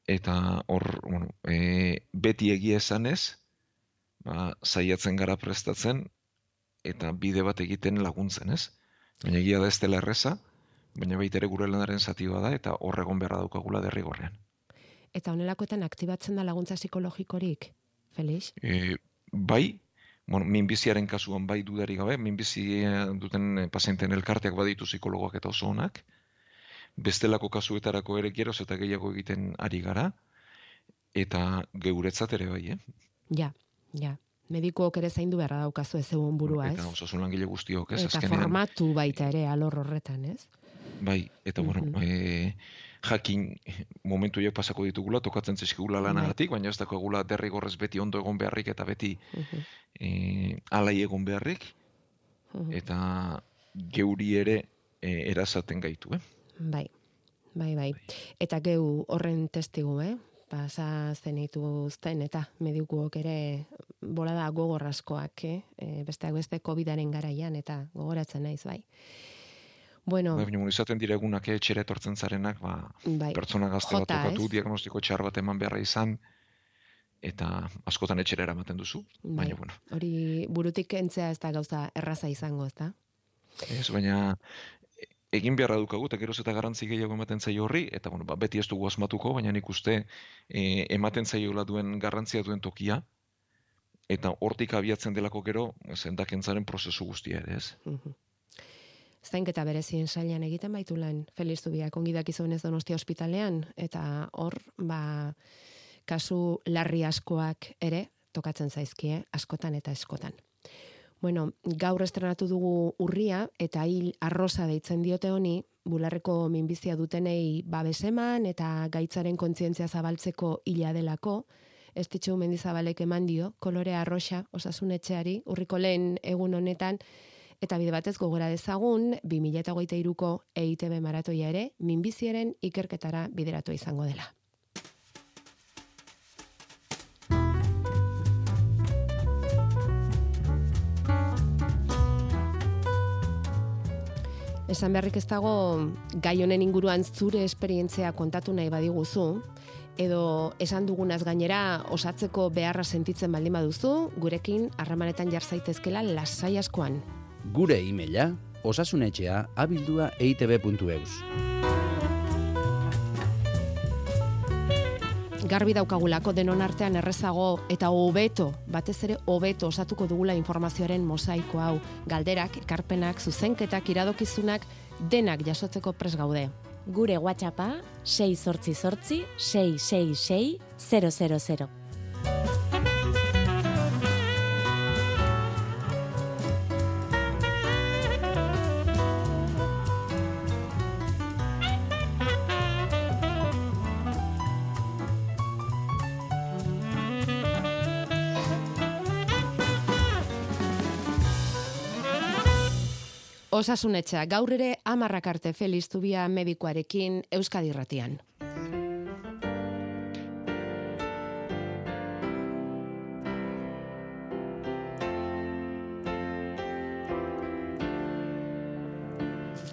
eta hor, bueno, e, beti egia esanez, ba, zaiatzen gara prestatzen, eta bide bat egiten laguntzen, ez? Baina egia da ez dela erreza, baina baita ere gure lanaren zati da eta horregon beharra daukagula derrigorrean. Eta honelakoetan aktibatzen da laguntza psikologikorik, Felix? E, bai, bueno, minbiziaren kasuan bai dudari gabe, minbizi duten pazienten elkarteak baditu psikologoak eta oso honak, bestelako kasuetarako ere geroz eta gehiago egiten ari gara, eta geuretzat ere bai, eh? Ja, ja medikuok ere zaindu beharra daukazu ez egun burua, ez? Eta osasun langile guztiok, ez? Eta formatu baita ere alor horretan, ez? Bai, eta bueno, e, jakin momentu joak pasako ditugula, tokatzen zeskigula lanagatik, bai. baina ez dako egula derrigorrez beti ondo egon beharrik eta beti e, alai egon beharrik, eta geuri ere e, erazaten gaitu, eh? Bai, bai, bai. Eta geu horren testigu, eh? pasa zenitu zen eta medikuok ere bolada gogorraskoak, eh? E, besteak beste COVIDaren garaian eta gogoratzen naiz bai. Bueno, bai, baina izaten dire egunak eh, etxera etortzen zarenak, ba, bai. pertsona gazte bat okatu, diagnostiko txar bat eman beharra izan, eta askotan etxera eramaten duzu, bai. baina bueno. Hori burutik kentzea ez da gauza erraza izango, ez da? Ez, baina egin beharra dukagu, eta geroz eta garantzi gehiago ematen zaio horri, eta bueno, ba, beti ez dugu asmatuko, baina nik uste e, ematen zaiola duen garrantzia duen tokia, eta hortik abiatzen delako gero, zendakentzaren prozesu guztia ere, ez? Mm Zainketa berezien sailan egiten baitu lan, Feliz Zubiak ongidak izuenez donostia ospitalean, eta hor, ba, kasu larri askoak ere tokatzen zaizkie, askotan eta eskotan. Bueno, gaur estrenatu dugu urria eta hil arroza deitzen diote honi, bularreko minbizia dutenei babeseman eta gaitzaren kontzientzia zabaltzeko hila delako, estitxu mendizabalek eman dio, kolore arroxa osasunetxeari, urriko lehen egun honetan, eta bide batez gogora dezagun, 2008ko EITB maratoia ere, minbiziaren ikerketara bideratu izango dela. Esan beharrik ez dago gai honen inguruan zure esperientzia kontatu nahi badiguzu, edo esan dugunaz gainera osatzeko beharra sentitzen baldin baduzu, gurekin harramanetan jar zaitezkela lasai askoan. Gure e-maila osasunetxea abildua eitb.eus. garbi daukagulako denon artean errezago eta hobeto, batez ere hobeto osatuko dugula informazioaren mosaiko hau, galderak, ekarpenak, zuzenketak, iradokizunak, denak jasotzeko pres gaude. Gure WhatsAppa 6 sortzi sortzi 666 000. Osasunetxa, gaur ere amarrak arte Feliz Zubia medikoarekin Euskadi Ratian.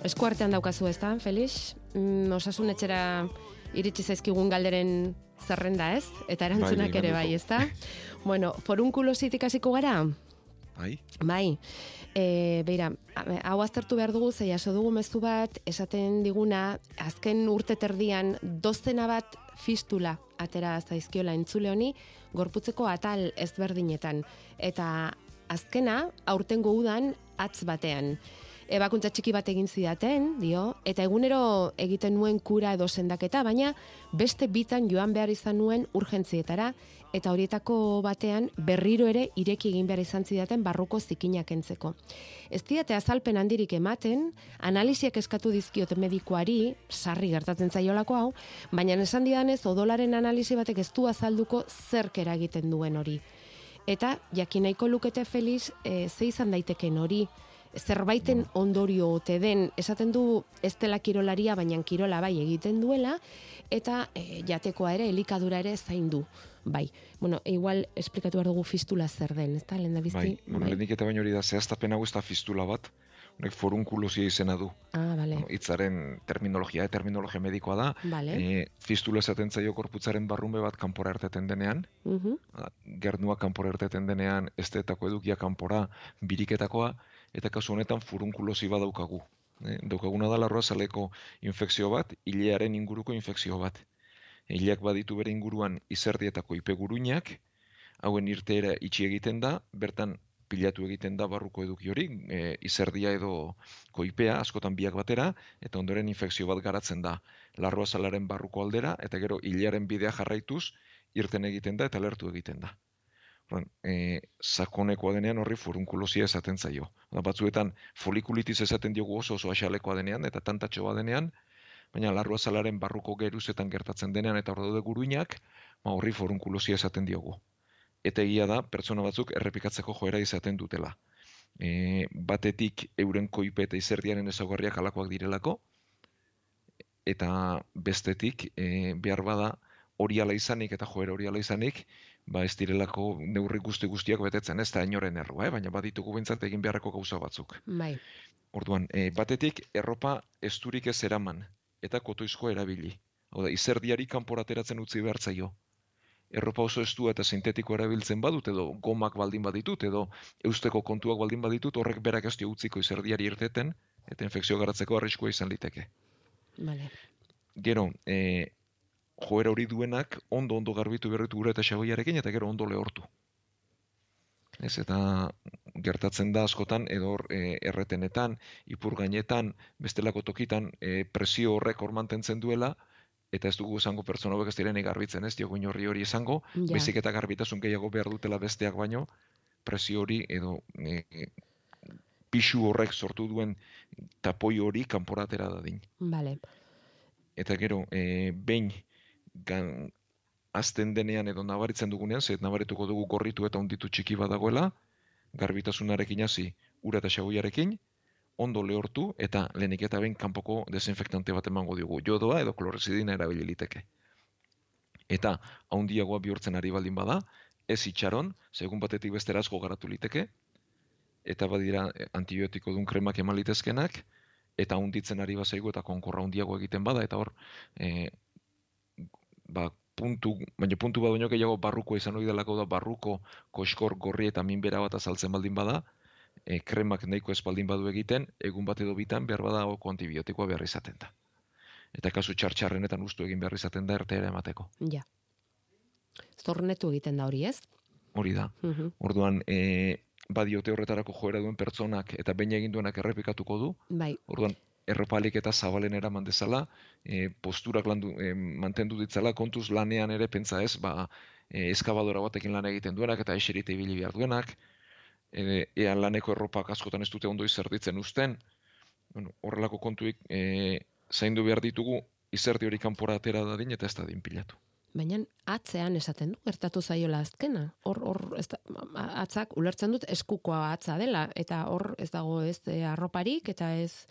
Eskuartean daukazu ez da, Felix? Mm, osasunetxera iritsi zaizkigun galderen zerrenda ez? Eta erantzunak bai, ere bai, ez da? bueno, forunkulozitik hasiko gara? Bai. Bai. E, beira, hau aztertu behar dugu, zei aso dugu mezu bat, esaten diguna, azken urte terdian, dozena bat fistula atera zaizkiola entzule honi, gorputzeko atal ezberdinetan. Eta azkena, aurtengo udan, atz batean ebakuntza txiki bat egin zidaten, dio, eta egunero egiten nuen kura edo sendaketa, baina beste bitan joan behar izan nuen urgentzietara, eta horietako batean berriro ere ireki egin behar izan zidaten barruko zikinak entzeko. Ez diate azalpen handirik ematen, analiziak eskatu dizkiot medikoari, sarri gertatzen zaiolako hau, baina esan didanez odolaren analizi batek ez du azalduko zerkera egiten duen hori. Eta, jakinaiko lukete Feliz, e, ze izan daiteken hori, zerbaiten ondorio ote den, esaten du ez dela kirolaria, baina kirola bai egiten duela, eta e, jatekoa ere, elikadura ere zain du. Bai, bueno, igual esplikatu behar dugu fistula zer den, ez da, lehen da bizti? Bai, bueno, bai. eta baino hori da, zehaztapen hau ez da fistula bat, honek forunkulozia izena du. Ah, vale. Itzaren terminologia, eh, terminologia medikoa da. Vale. E, fistula esaten zaio korputzaren barrunbe bat kanpora erteten denean. Uh -huh. Gernua kanpora erteten denean, estetako edukia kanpora biriketakoa, eta kasu honetan furunkulosi badaukagu. E, daukaguna da larroa zaleko infekzio bat, hilearen inguruko infekzio bat. Hileak baditu bere inguruan izerdietako ipeguruinak, hauen irteera itxi egiten da, bertan pilatu egiten da barruko eduki hori, e, izerdia edo koipea, askotan biak batera, eta ondoren infekzio bat garatzen da larroa zalaren barruko aldera, eta gero hilearen bidea jarraituz, irten egiten da eta lertu egiten da e, sakonekoa denean horri furunkulosia esaten zaio. Da, batzuetan folikulitis esaten diogu oso oso asalekoa denean eta tantatxoa denean, baina larrua zalaren barruko geruzetan gertatzen denean eta hor daude guruinak, ma horri furunkulosia esaten diogu. Eta egia da, pertsona batzuk errepikatzeko joera izaten dutela. E, batetik euren koipe eta izerdiaren ezaugarriak alakoak direlako, eta bestetik e, behar bada hori ala izanik eta joera hori ala izanik, ba ez direlako neurri guzti guztiak betetzen, ez da inoren errua, eh? baina baditugu bintzat egin beharreko gauza batzuk. Bai. Orduan, e, batetik erropa esturik ez eraman eta kotoizko erabili. Hau da, izerdiari kanporateratzen utzi behar zaio. Erropa oso estu eta sintetiko erabiltzen badut edo gomak baldin baditut edo eusteko kontuak baldin baditut horrek berak ez utziko izerdiari irteten eta infekzio garatzeko arriskua izan liteke. Vale. Gero, e, joera hori duenak ondo ondo garbitu berritu gure eta xagoiarekin eta gero ondo lehortu. Ez eta gertatzen da askotan edo e, erretenetan, ipur gainetan, bestelako tokitan e, presio horrek hor mantentzen duela eta ez dugu esango pertsona hauek ez direnik garbitzen, ez diogu inorri hori esango, Ja. baizik eta garbitasun gehiago behar dutela besteak baino, presio hori edo e, pixu horrek sortu duen tapoi hori kanporatera dadin. Bale. Eta gero, e, behin gan, azten denean edo nabaritzen dugunean, zet nabarituko dugu gorritu eta onditu txiki badagoela, garbitasunarekin hasi ura eta xagoiarekin, ondo lehortu eta lehenik eta behin kanpoko desinfektante bat emango diogu. Jodoa edo klorezidina erabili liteke. Eta haundiagoa bihurtzen ari baldin bada, ez itxaron, segun batetik bestera asko garatu liteke, eta badira antibiotiko dun kremak eman litezkenak, eta hunditzen ari bazaigu eta konkorra handiago egiten bada, eta hor, e, ba, puntu, baina puntu bat baino gehiago barruko izan hori delako da barruko koskor gorri eta minbera bat azaltzen baldin bada, e, kremak nahiko ez baldin badu egiten, egun bat edo bitan behar bada oko antibiotikoa behar izaten da. Eta kasu txartxarrenetan ustu egin behar izaten da ertera emateko. Ja. Zornetu egiten da hori, ez? Hori da. Mhm. Orduan, e, badiote horretarako joera duen pertsonak eta behin egin duenak errepikatuko du. Bai. Orduan, erropalik eta zabalen eraman dezala, e, posturak landu, e, mantendu ditzala, kontuz lanean ere pentsa ez, ba, e, eskabadora batekin lan egiten duenak eta eserite ibili behar duenak, e, ea laneko erropak askotan ez dute ondo izerditzen uzten, bueno, horrelako kontuik e, zaindu behar ditugu, izerdi hori kanpora atera dadin eta ez da pilatu. Baina atzean esaten du, gertatu zaiola azkena. Hor, hor, atzak, ulertzen dut eskukoa atza dela, eta hor ez dago ez e, arroparik, eta ez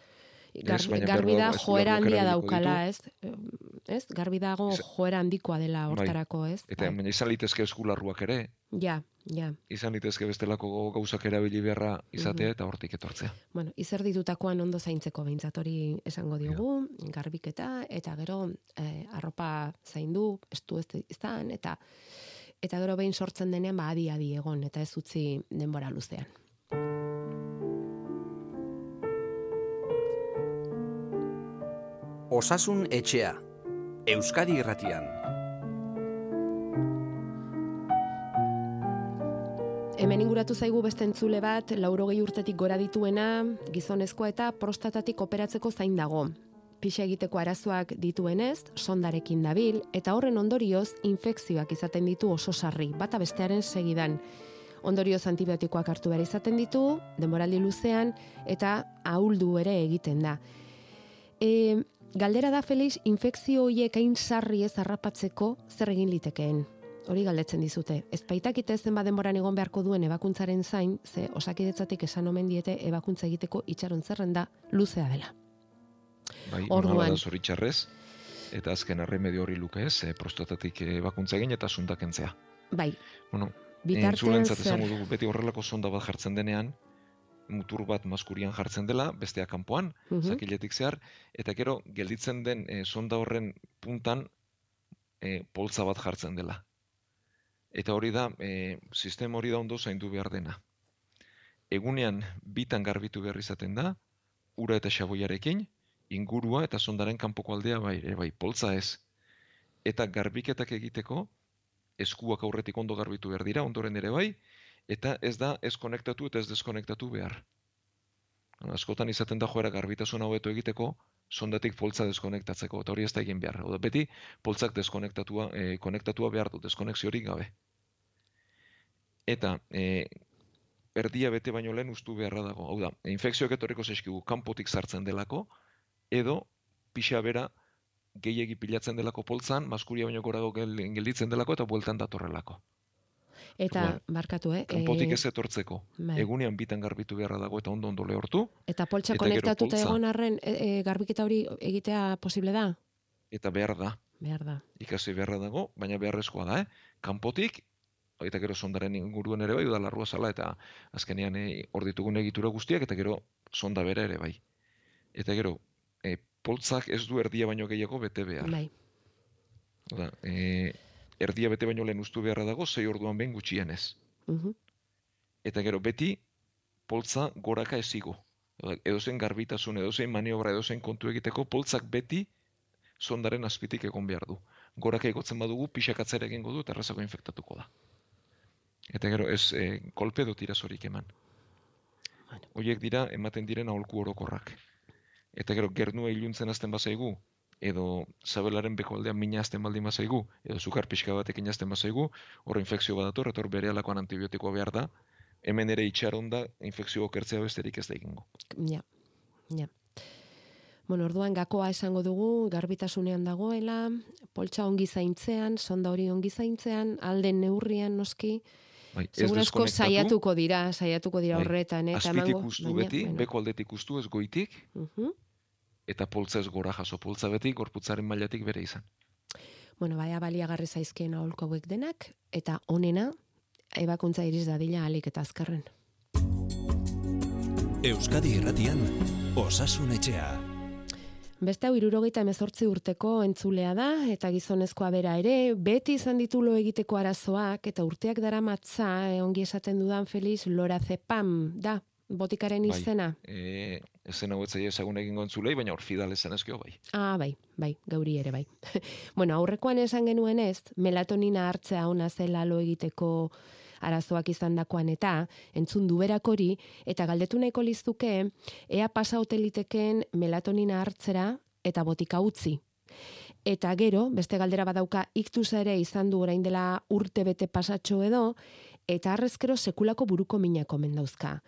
baina garbi da joera handia daukala, ez? Ez, garbi dago joera handikoa dela Bai. hortarako, ez? Eta baina izan litezke eskularruak ere, Ja, ja. izan litezke bestelako gauzak erabili beharra izatea Mhm. eta hortik etortzea. Bueno, izerditutakoan ondo zaintzeko behintzat hori esango diogu, garbiketa, eta gero eh, arropa zaindu, estu ez izan, eta eta gero behin sortzen denean ba adi adi egon, eta ez utzi denbora luzean. Osasun etxea. Euskadi Irratian. Hemen inguratu zaigu beste entzule bat, laurogei urtetik gora dituena, gizonezkoa eta prostatatik operatzeko zain dago. Pixa egiteko arazoak dituenez, sondarekin dabil, eta horren ondorioz, infekzioak izaten ditu oso sarri, bata bestearen segidan. Ondorioz antibiotikoak hartu behar izaten ditu, denboraldi luzean, eta ahuldu ere egiten da. E, galdera da, Felix, infekzio horiek hain sarri ez harrapatzeko zer egin litekeen? Hori galdetzen dizute. Ez baitakite zenbat denboran egon beharko duen ebakuntzaren zain, ze osakidetzatik esan omen diete ebakuntza egiteko itxaron zerrenda luzea dela. Bai, Orduan- zoritxarrez, eta azken arremedio hori luke ez, e, prostatatik e, bakuntza egin eta sundakentzea. Bai, Bueno, bitartean zer... dugu, beti horrelako sonda bat jartzen denean, mutur bat maskurian jartzen dela, bestea kanpoan, Mhm. zakiletik zehar, eta gero gelditzen den e, sonda horren puntan e, poltza bat jartzen dela. Eta hori da, e, sistema hori da ondo zaindu behar dena. Egunean bitan garbitu behar izaten da, ura eta xaboiarekin, ingurua eta sondaren kanpoko aldea bai, ere bai, poltza ez. Eta garbiketak egiteko, eskuak aurretik ondo garbitu behar dira, ondoren ere bai, eta ez da ez konektatu eta ez deskonektatu behar. Askotan izaten da joera garbitasun hobeto egiteko, sondatik poltza deskonektatzeko, eta hori ez da egin behar. Oda, beti poltzak deskonektatua, e, konektatua behar du, deskonexiorik gabe. Eta e, erdia bete baino lehen ustu beharra dago. Hau da, infekzioak etorriko zeskigu kanpotik sartzen delako, edo pixa bera gehiegi pilatzen delako poltzan, maskuria baino gorago gel- gelditzen delako eta bueltan datorrelako. Eta, Orduan, barkatu, eh? Kanpotik eh, ez etortzeko. bai. Egunean bitan garbitu beharra dago eta ondo ondo lehortu, Eta poltsa konektatuta egon arren, e, e, garbiketa hori egitea posible da? eta behar da. Behar da. ikasi beharra dago, baina beharrezkoa da, eh? Kanpotik, eta gero sondaren inguruen ere bai, udalarrua zala, eta azkenean eh, hor ditugun egitura guztiak, eta gero sonda bera ere bai. Eta gero, e, poltzak ez du erdia baino gehiago bete behar. Bai. Oda, e, erdia bete baino lehen ustu beharra dago, sei orduan behin gutxienez. Eta gero, beti, poltza goraka ezigo. Oda, edozein garbitasun, edozein maniobra, edozein kontu egiteko, poltzak beti sondaren azpitik egon behar du. Goraka igotzen badugu, pixakatzera egingo du eta errazako infektatuko da. Eta gero, ez e, kolpe edo tirazorik eman. Horiek dira, ematen diren aholku orokorrak. Eta gero, gernua iluntzen azten bazaigu, edo zabelaren beko aldean mina azten baldin bazaigu, edo zukar pixka batekin azten bazaigu, hor infekzio badator, eta hor bere alakoan antibiotikoa behar da, hemen ere itxaron da infekzio okertzea besterik ez da egingo. Ja, ja. Bueno, orduan gakoa esango dugu, garbitasunean dagoela, poltsa ongi zaintzean, sonda hori ongi zaintzean, alden neurrian noski, Bai, ez Segurazko saiatuko dira, saiatuko dira Bai, horretan, eh, eta Azpitik emango- ustu baina, beti, bueno. beko aldetik ustu ez goitik, Mhm. Eta poltza ez gora jaso, poltza beti gorputzaren mailatik bere izan. Bueno, baina baliagarri zaizkien aholko hauek denak, eta onena, ebakuntza iriz dadila alik eta azkarren. Euskadi Irratian Osasun Etxea. Beste hau irurogeita emezortzi urteko entzulea da, eta gizonezkoa bera ere, beti izan ditu lo egiteko arazoak, eta urteak dara matza, ongi esaten dudan Feliz, lorazepam, da, botikaren izena. Bai, e, ezen hau etzaia ezagun egingo entzulei, baina hor fidal esan ezkio bai. Ah, bai, bai, gauri ere bai. bueno, aurrekoan esan genuen ez, melatonina hartzea ona zela lo egiteko arazoak izandakoan eta entzun du berak hori eta galdetu nahiko lizuke ea pasa hoteliteken melatonina hartzera eta botika utzi. Eta gero, beste galdera badauka iktusa ere izan du orain dela urte bete pasatxo edo, eta arrezkero sekulako buruko minak omen dauzka.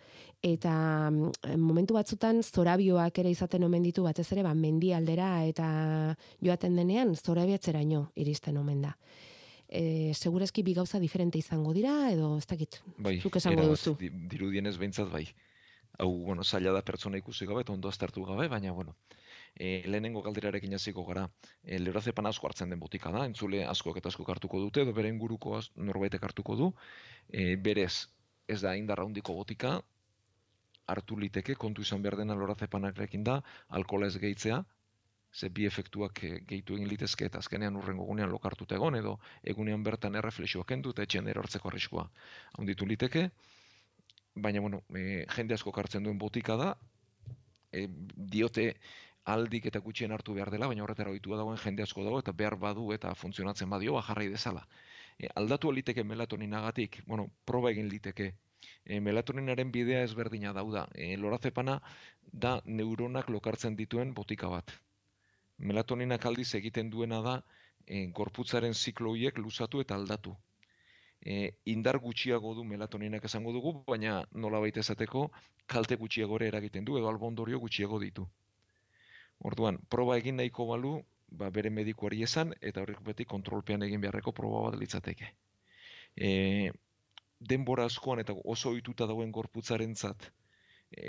Eta mm, momentu batzutan zorabioak ere izaten omen ditu batez ere, ba, mendi aldera eta joaten denean zorabiatzeraino iristen omen da. E, segurazki bi gauza diferente izango dira, edo ez dakit, Bai, zuk esango erabat, duzu. di- dirudienez behintzat bai. Hau, bueno, zaila da pertsona ikusi gabe, eta ondo aztertu gabe, baina, bueno, e, lehenengo galderarekin hasiko gara. E, Leurazepan asko hartzen den botika da, entzule askok eta askok hartuko dute, edo bere inguruko norbaitek hartuko du. E, berez, ez da indarra handiko botika, hartu liteke, kontu izan behar dena lorazepanarekin da, alkohola ez gehitzea, ze bi efektuak eh, gehitu egin litezke eta azkenean urrengo gunean lokartuta egon edo egunean bertan erreflexioak kendu eta etxean erortzeko arriskua handitu liteke, baina bueno, e, jende asko hartzen duen botika da, e, diote aldik eta gutxien hartu behar dela, baina horretara ohitua dagoen jende asko dago eta behar badu eta funtzionatzen badio, ba jarrai dezala. E, aldatu liteke melatoninagatik, bueno, proba egin liteke. E, melatoninaren bidea ezberdina dauda. E, lorazepana da neuronak lokartzen dituen botika bat. Melatoninak aldiz egiten duena da e, gorputzaren ziklo horiek luzatu eta aldatu. E, indar gutxiago du melatoninak esango dugu, baina nola baita esateko kalte gutxiago ere eragiten du edo albondorio gutxiago ditu. Orduan, proba egin nahiko balu, ba, bere medikuari esan, eta horrek beti kontrolpean egin beharreko proba bat litzateke. E, denbora askoan eta oso ohituta dagoen gorputzarentzat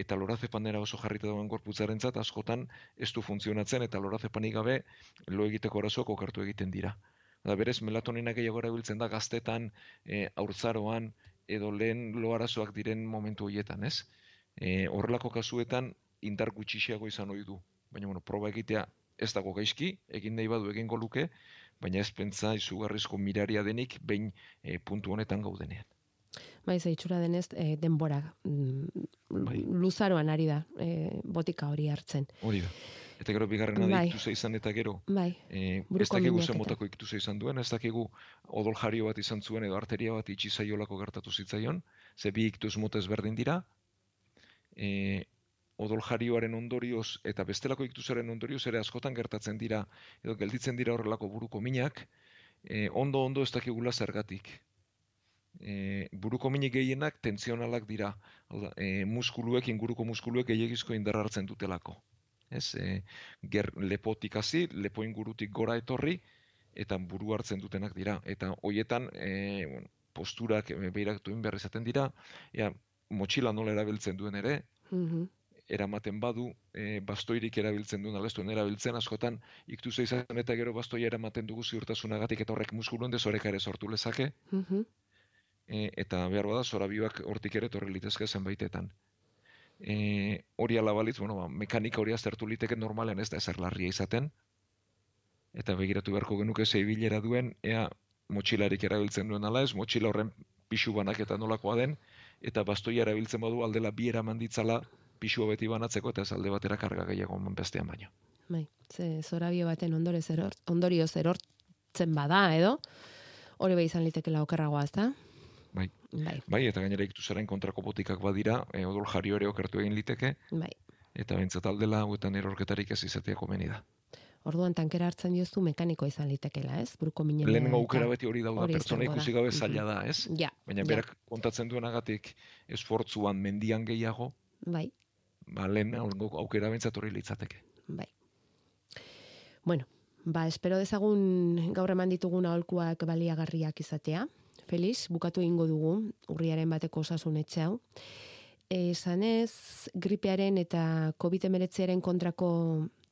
eta lorazepanera oso jarrita dagoen gorputzarentzat askotan ez du funtzionatzen eta lorazepanik gabe lo egiteko arazoak okertu egiten dira. Da berez melatonina gehiago erabiltzen da gaztetan, e, haurtzaroan edo lehen lo arazoak diren momentu horietan, ez? E, horrelako kasuetan indar gutxixiago izan ohi du. Baina bueno, proba egitea ez dago gaizki, egin nahi badu egingo luke, baina ez pentsa izugarrizko miraria denik behin e, puntu honetan gaudenean. Bai, ze itxura denez, e, denbora mm, luzaroan ari da e, botika hori hartzen. Hori da. Eta gero bigarrena da Bai. iktusa izan eta gero. Bai, E, ez dakigu zen motako iktusa izan duen, ez dakigu odol jario bat izan zuen edo arteria bat itxi zaiolako gertatu zitzaion, ze bi iktus mota ezberdin dira. E, odol jarioaren ondorioz eta bestelako iktusaren ondorioz ere askotan gertatzen dira edo gelditzen dira horrelako buruko minak, e, ondo ondo ez dakigula zergatik. E, buruko minik gehienak tensionalak dira, Hau da, e, muskuluek, inguruko muskuluek gehiagizko indar hartzen dutelako. Ez, e, ger, lepotik hasi, lepo ingurutik gora etorri, eta buru hartzen dutenak dira. Eta hoietan, e, bueno, posturak behiratu egin behar izaten dira, ea, motxila nola erabiltzen duen ere, Mhm. Eramaten badu, e, bastoirik erabiltzen duen, alestuen erabiltzen, askotan, iktuza izan eta gero bastoia eramaten dugu ziurtasunagatik eta horrek muskuluen desoreka ere sortu lezake, Mhm. e, eta behar bada zorabioak hortik ere torri litezke zenbaitetan. E, hori ala balitz, bueno, ba, mekanika hori aztertu liteke normalean ez da ezer larria izaten, eta begiratu beharko genuke zeibilera duen, ea motxilarik erabiltzen duen ala ez, motxila horren pixu banaketa nolakoa den, eta bastoia erabiltzen badu aldela bi eraman ditzala pixua beti banatzeko eta ez alde batera karga gehiago bestean baino. Bai, ze zorabio baten ondore zeror, ondorio zerortzen bada edo, hori bai izan litekela okerragoa, ezta? Bai. Bai, Bai, eta gainera iktusaren kontrako botikak badira, e, odol jario ere okertu egin liteke, bai. eta bentsat aldela hauetan erorketarik ez izatea komeni da. Orduan tankera hartzen diozu mekaniko izan litekela, ez? Buruko minera. Lehenengo aukera beti hori dauda, hori pertsona da. ikusi gabe zaila da, ez? Ja, Baina ja. berak kontatzen duenagatik esfortzuan mendian gehiago, Bai, ba, lehen aukera bentsat hori litzateke. bai. Bueno, ba, espero dezagun gaur eman ditugun aholkuak baliagarriak izatea. Feliz, bukatu egingo dugu urriaren bateko osasun etxe hau. Esan ez, gripearen eta COVID-19aren kontrako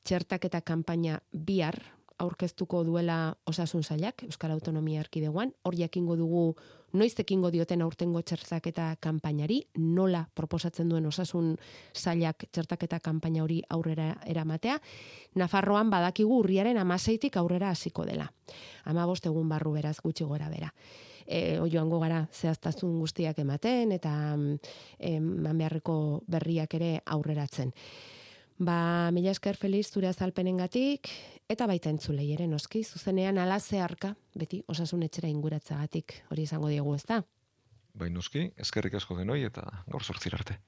txertaketa kanpaina bihar aurkeztuko duela osasun sailak, Euskal Autonomia Erkidegoan, hor jakingo dugu noiz ekingo dioten aurtengo txertaketa kanpainari, nola proposatzen duen osasun sailak txertaketa kanpaina hori aurrera eramatea, Nafarroan badakigu urriaren amaseitik aurrera hasiko dela. Ama egun barru beraz gutxi gora bera. E, joango gara zehaztasun guztiak ematen eta eman beharreko berriak ere aurreratzen. Ba, mila esker feliz zure azalpenengatik eta baita entzulei ere noski, zuzenean ala zeharka, beti osasun etxera inguratzagatik hori izango diegu ezta? Bai noski, eskerrik asko denoi eta gaur sortzir arte.